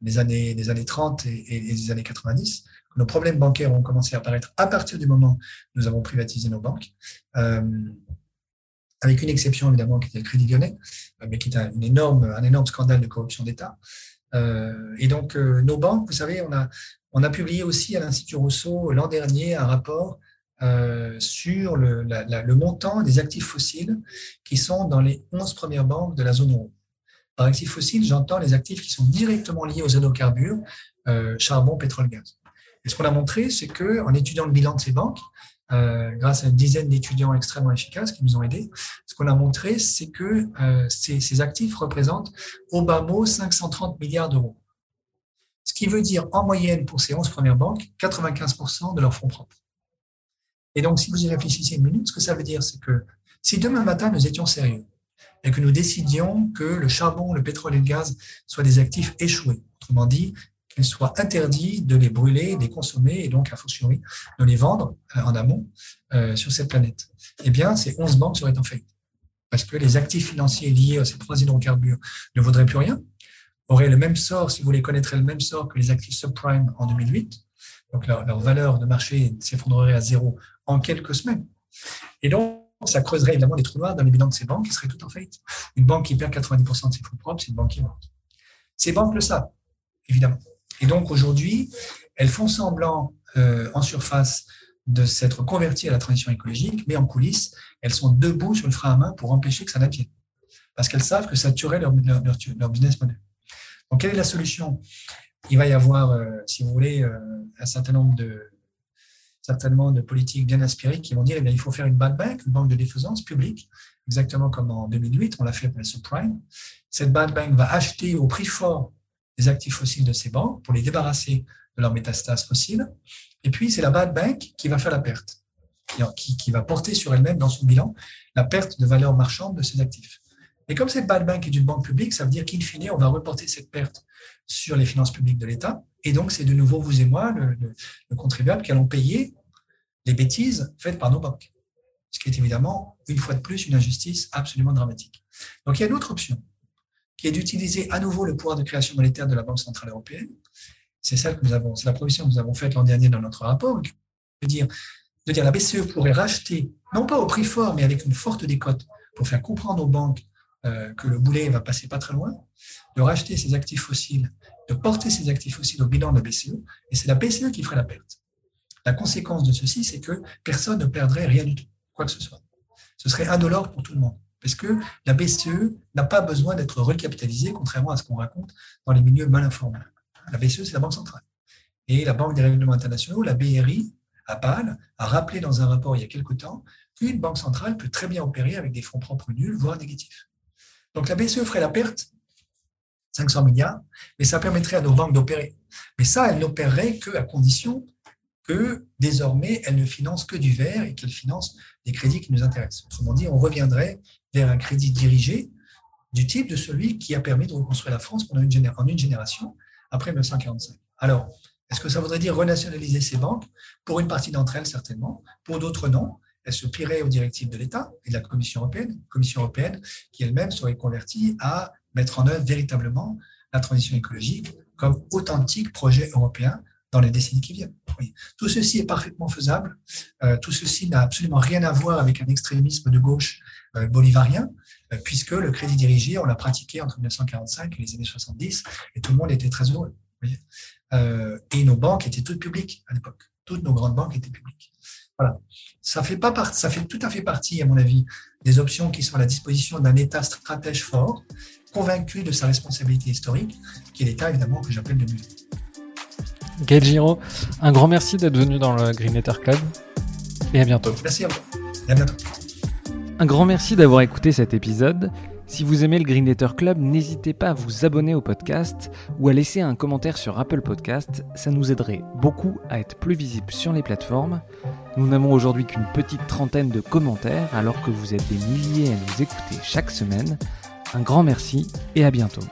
les, années, les années 30 et, et, les années 90. Nos problèmes bancaires ont commencé à apparaître à partir du moment où nous avons privatisé nos banques. Euh, avec une exception évidemment qui était le Crédit Lyonnais, euh, mais qui est un, énorme, un énorme scandale de corruption d'État. Euh, et donc, euh, nos banques, vous savez, on a, on a publié aussi à l'Institut Rousseau l'an dernier un rapport sur le, montant des actifs fossiles qui sont dans les 11 premières banques de la zone euro. Par actifs fossiles, j'entends les actifs qui sont directement liés aux hydrocarbures, charbon, pétrole, gaz. Et ce qu'on a montré, c'est que en étudiant le bilan de ces banques, euh, grâce à une dizaine d'étudiants extrêmement efficaces qui nous ont aidés. Ce qu'on a montré, c'est que euh, ces, ces, actifs représentent au bas mot 530 milliards d'euros. Ce qui veut dire en moyenne pour ces 11 premières banques, 95% de leurs fonds propres. Et donc, si vous y réfléchissez une minute, ce que ça veut dire, c'est que si demain matin nous étions sérieux et que nous décidions que le charbon, le pétrole et le gaz soient des actifs échoués, autrement dit, qu'il soit interdit de les brûler, de les consommer et donc, a fortiori, de les vendre euh, en amont euh, sur cette planète. Eh bien, ces 11 banques seraient en faillite. Parce que les actifs financiers liés à ces trois hydrocarbures ne vaudraient plus rien, auraient le même sort, si vous les connaîtrez, le même sort que les actifs subprime en 2008. Donc, leur, leur valeur de marché s'effondrerait à zéro en quelques semaines. Et donc, ça creuserait évidemment des trous noirs dans les bilans de ces banques qui seraient toutes en faillite. Une banque qui perd 90% de ses fonds propres, c'est une banque qui vend. Ces banques le savent, évidemment. Et donc aujourd'hui, elles font semblant euh, en surface de s'être converties à la transition écologique, mais en coulisses, elles sont debout sur le frein à main pour empêcher que ça n'advienne. Parce qu'elles savent que ça tuerait leur, leur, leur, business model. Donc, quelle est la solution? Il va y avoir, euh, si vous voulez, euh, un certain nombre de certainement de politiques bien inspirées qui vont dire eh bien, il faut faire une bad bank, une banque de défaisance publique, exactement comme en 2008, on l'a fait avec le subprime. Cette bad bank va acheter au prix fort des actifs fossiles de ces banques pour les débarrasser de leur métastase fossile. Et puis, c'est la bad bank qui va faire la perte, qui, va porter sur elle-même dans son bilan la perte de valeur marchande de ces actifs. Et comme cette bad bank est une banque publique, ça veut dire qu'in fine, on va reporter cette perte sur les finances publiques de l'État. Et donc, c'est de nouveau vous et moi, le, contribuable, qui allons payer les bêtises faites par nos banques. Ce qui est évidemment, une fois de plus, une injustice absolument dramatique. Donc, il y a une autre option qui est d'utiliser à nouveau le pouvoir de création monétaire de la Banque Centrale Européenne. C'est celle que nous avons, la proposition que nous avons faite l'an dernier dans notre rapport, de dire, de la BCE pourrait racheter, non pas au prix fort, mais avec une forte décote, pour faire comprendre aux banques euh, que le boulet va passer pas très loin, de racheter ces actifs fossiles, de porter ces actifs fossiles au bilan de la BCE, et c'est la BCE qui ferait la perte. La conséquence de ceci, c'est que personne ne perdrait rien du tout, quoi que ce soit. Ce serait indolore pour tout le monde parce que la BCE n'a pas besoin d'être recapitalisée, contrairement à ce qu'on raconte dans les milieux mal informés. La BCE, c'est la Banque centrale. Et la Banque des règlements internationaux, la BRI, à Bâle, a rappelé dans un rapport il y a quelque temps qu'une banque centrale peut très bien opérer avec des fonds propres nuls, voire négatifs. Donc la BCE ferait la perte, 500 milliards, mais ça permettrait à nos banques d'opérer. Mais ça, elles n'opéreraient qu'à condition que désormais, elles ne financent que du vert et qu'elles financent des crédits qui nous intéressent. Autrement dit, on reviendrait vers un crédit dirigé du type de celui qui a permis de reconstruire la France pendant une en une génération après 1945. Alors, est-ce que ça voudrait dire renationaliser ces banques? Pour une partie d'entre elles, certainement. Pour d'autres, non. Elles se plieraient aux directives de l'État et de la Commission européenne, Commission européenne qui elle-même serait convertie à mettre en œuvre véritablement la transition écologique comme authentique projet européen dans les décennies qui viennent. Tout ceci est parfaitement faisable. Euh, tout ceci n'a absolument rien à voir avec un extrémisme de gauche bolivarien, euh, puisque le crédit dirigé, on l'a pratiqué entre 1945 et les années 70, et tout le monde était très heureux. Euh, et nos banques étaient toutes publiques à l'époque. Toutes nos grandes banques étaient publiques. Voilà. Ça fait, pas part, ça fait tout à fait partie, à mon avis, des options qui sont à la disposition d'un État stratège fort, convaincu de sa responsabilité historique, qui est l'État, évidemment, que j'appelle de mieux. Gaël Giraud, un grand merci d'être venu dans le Green Letter Club et à bientôt. Merci à vous. Et à bientôt. Un grand merci d'avoir écouté cet épisode. Si vous aimez le Green Letter Club, n'hésitez pas à vous abonner au podcast ou à laisser un commentaire sur Apple Podcast. Ça nous aiderait beaucoup à être plus visible sur les plateformes. Nous n'avons aujourd'hui qu'une petite trentaine de commentaires alors que vous êtes des milliers à nous écouter chaque semaine. Un grand merci et à bientôt.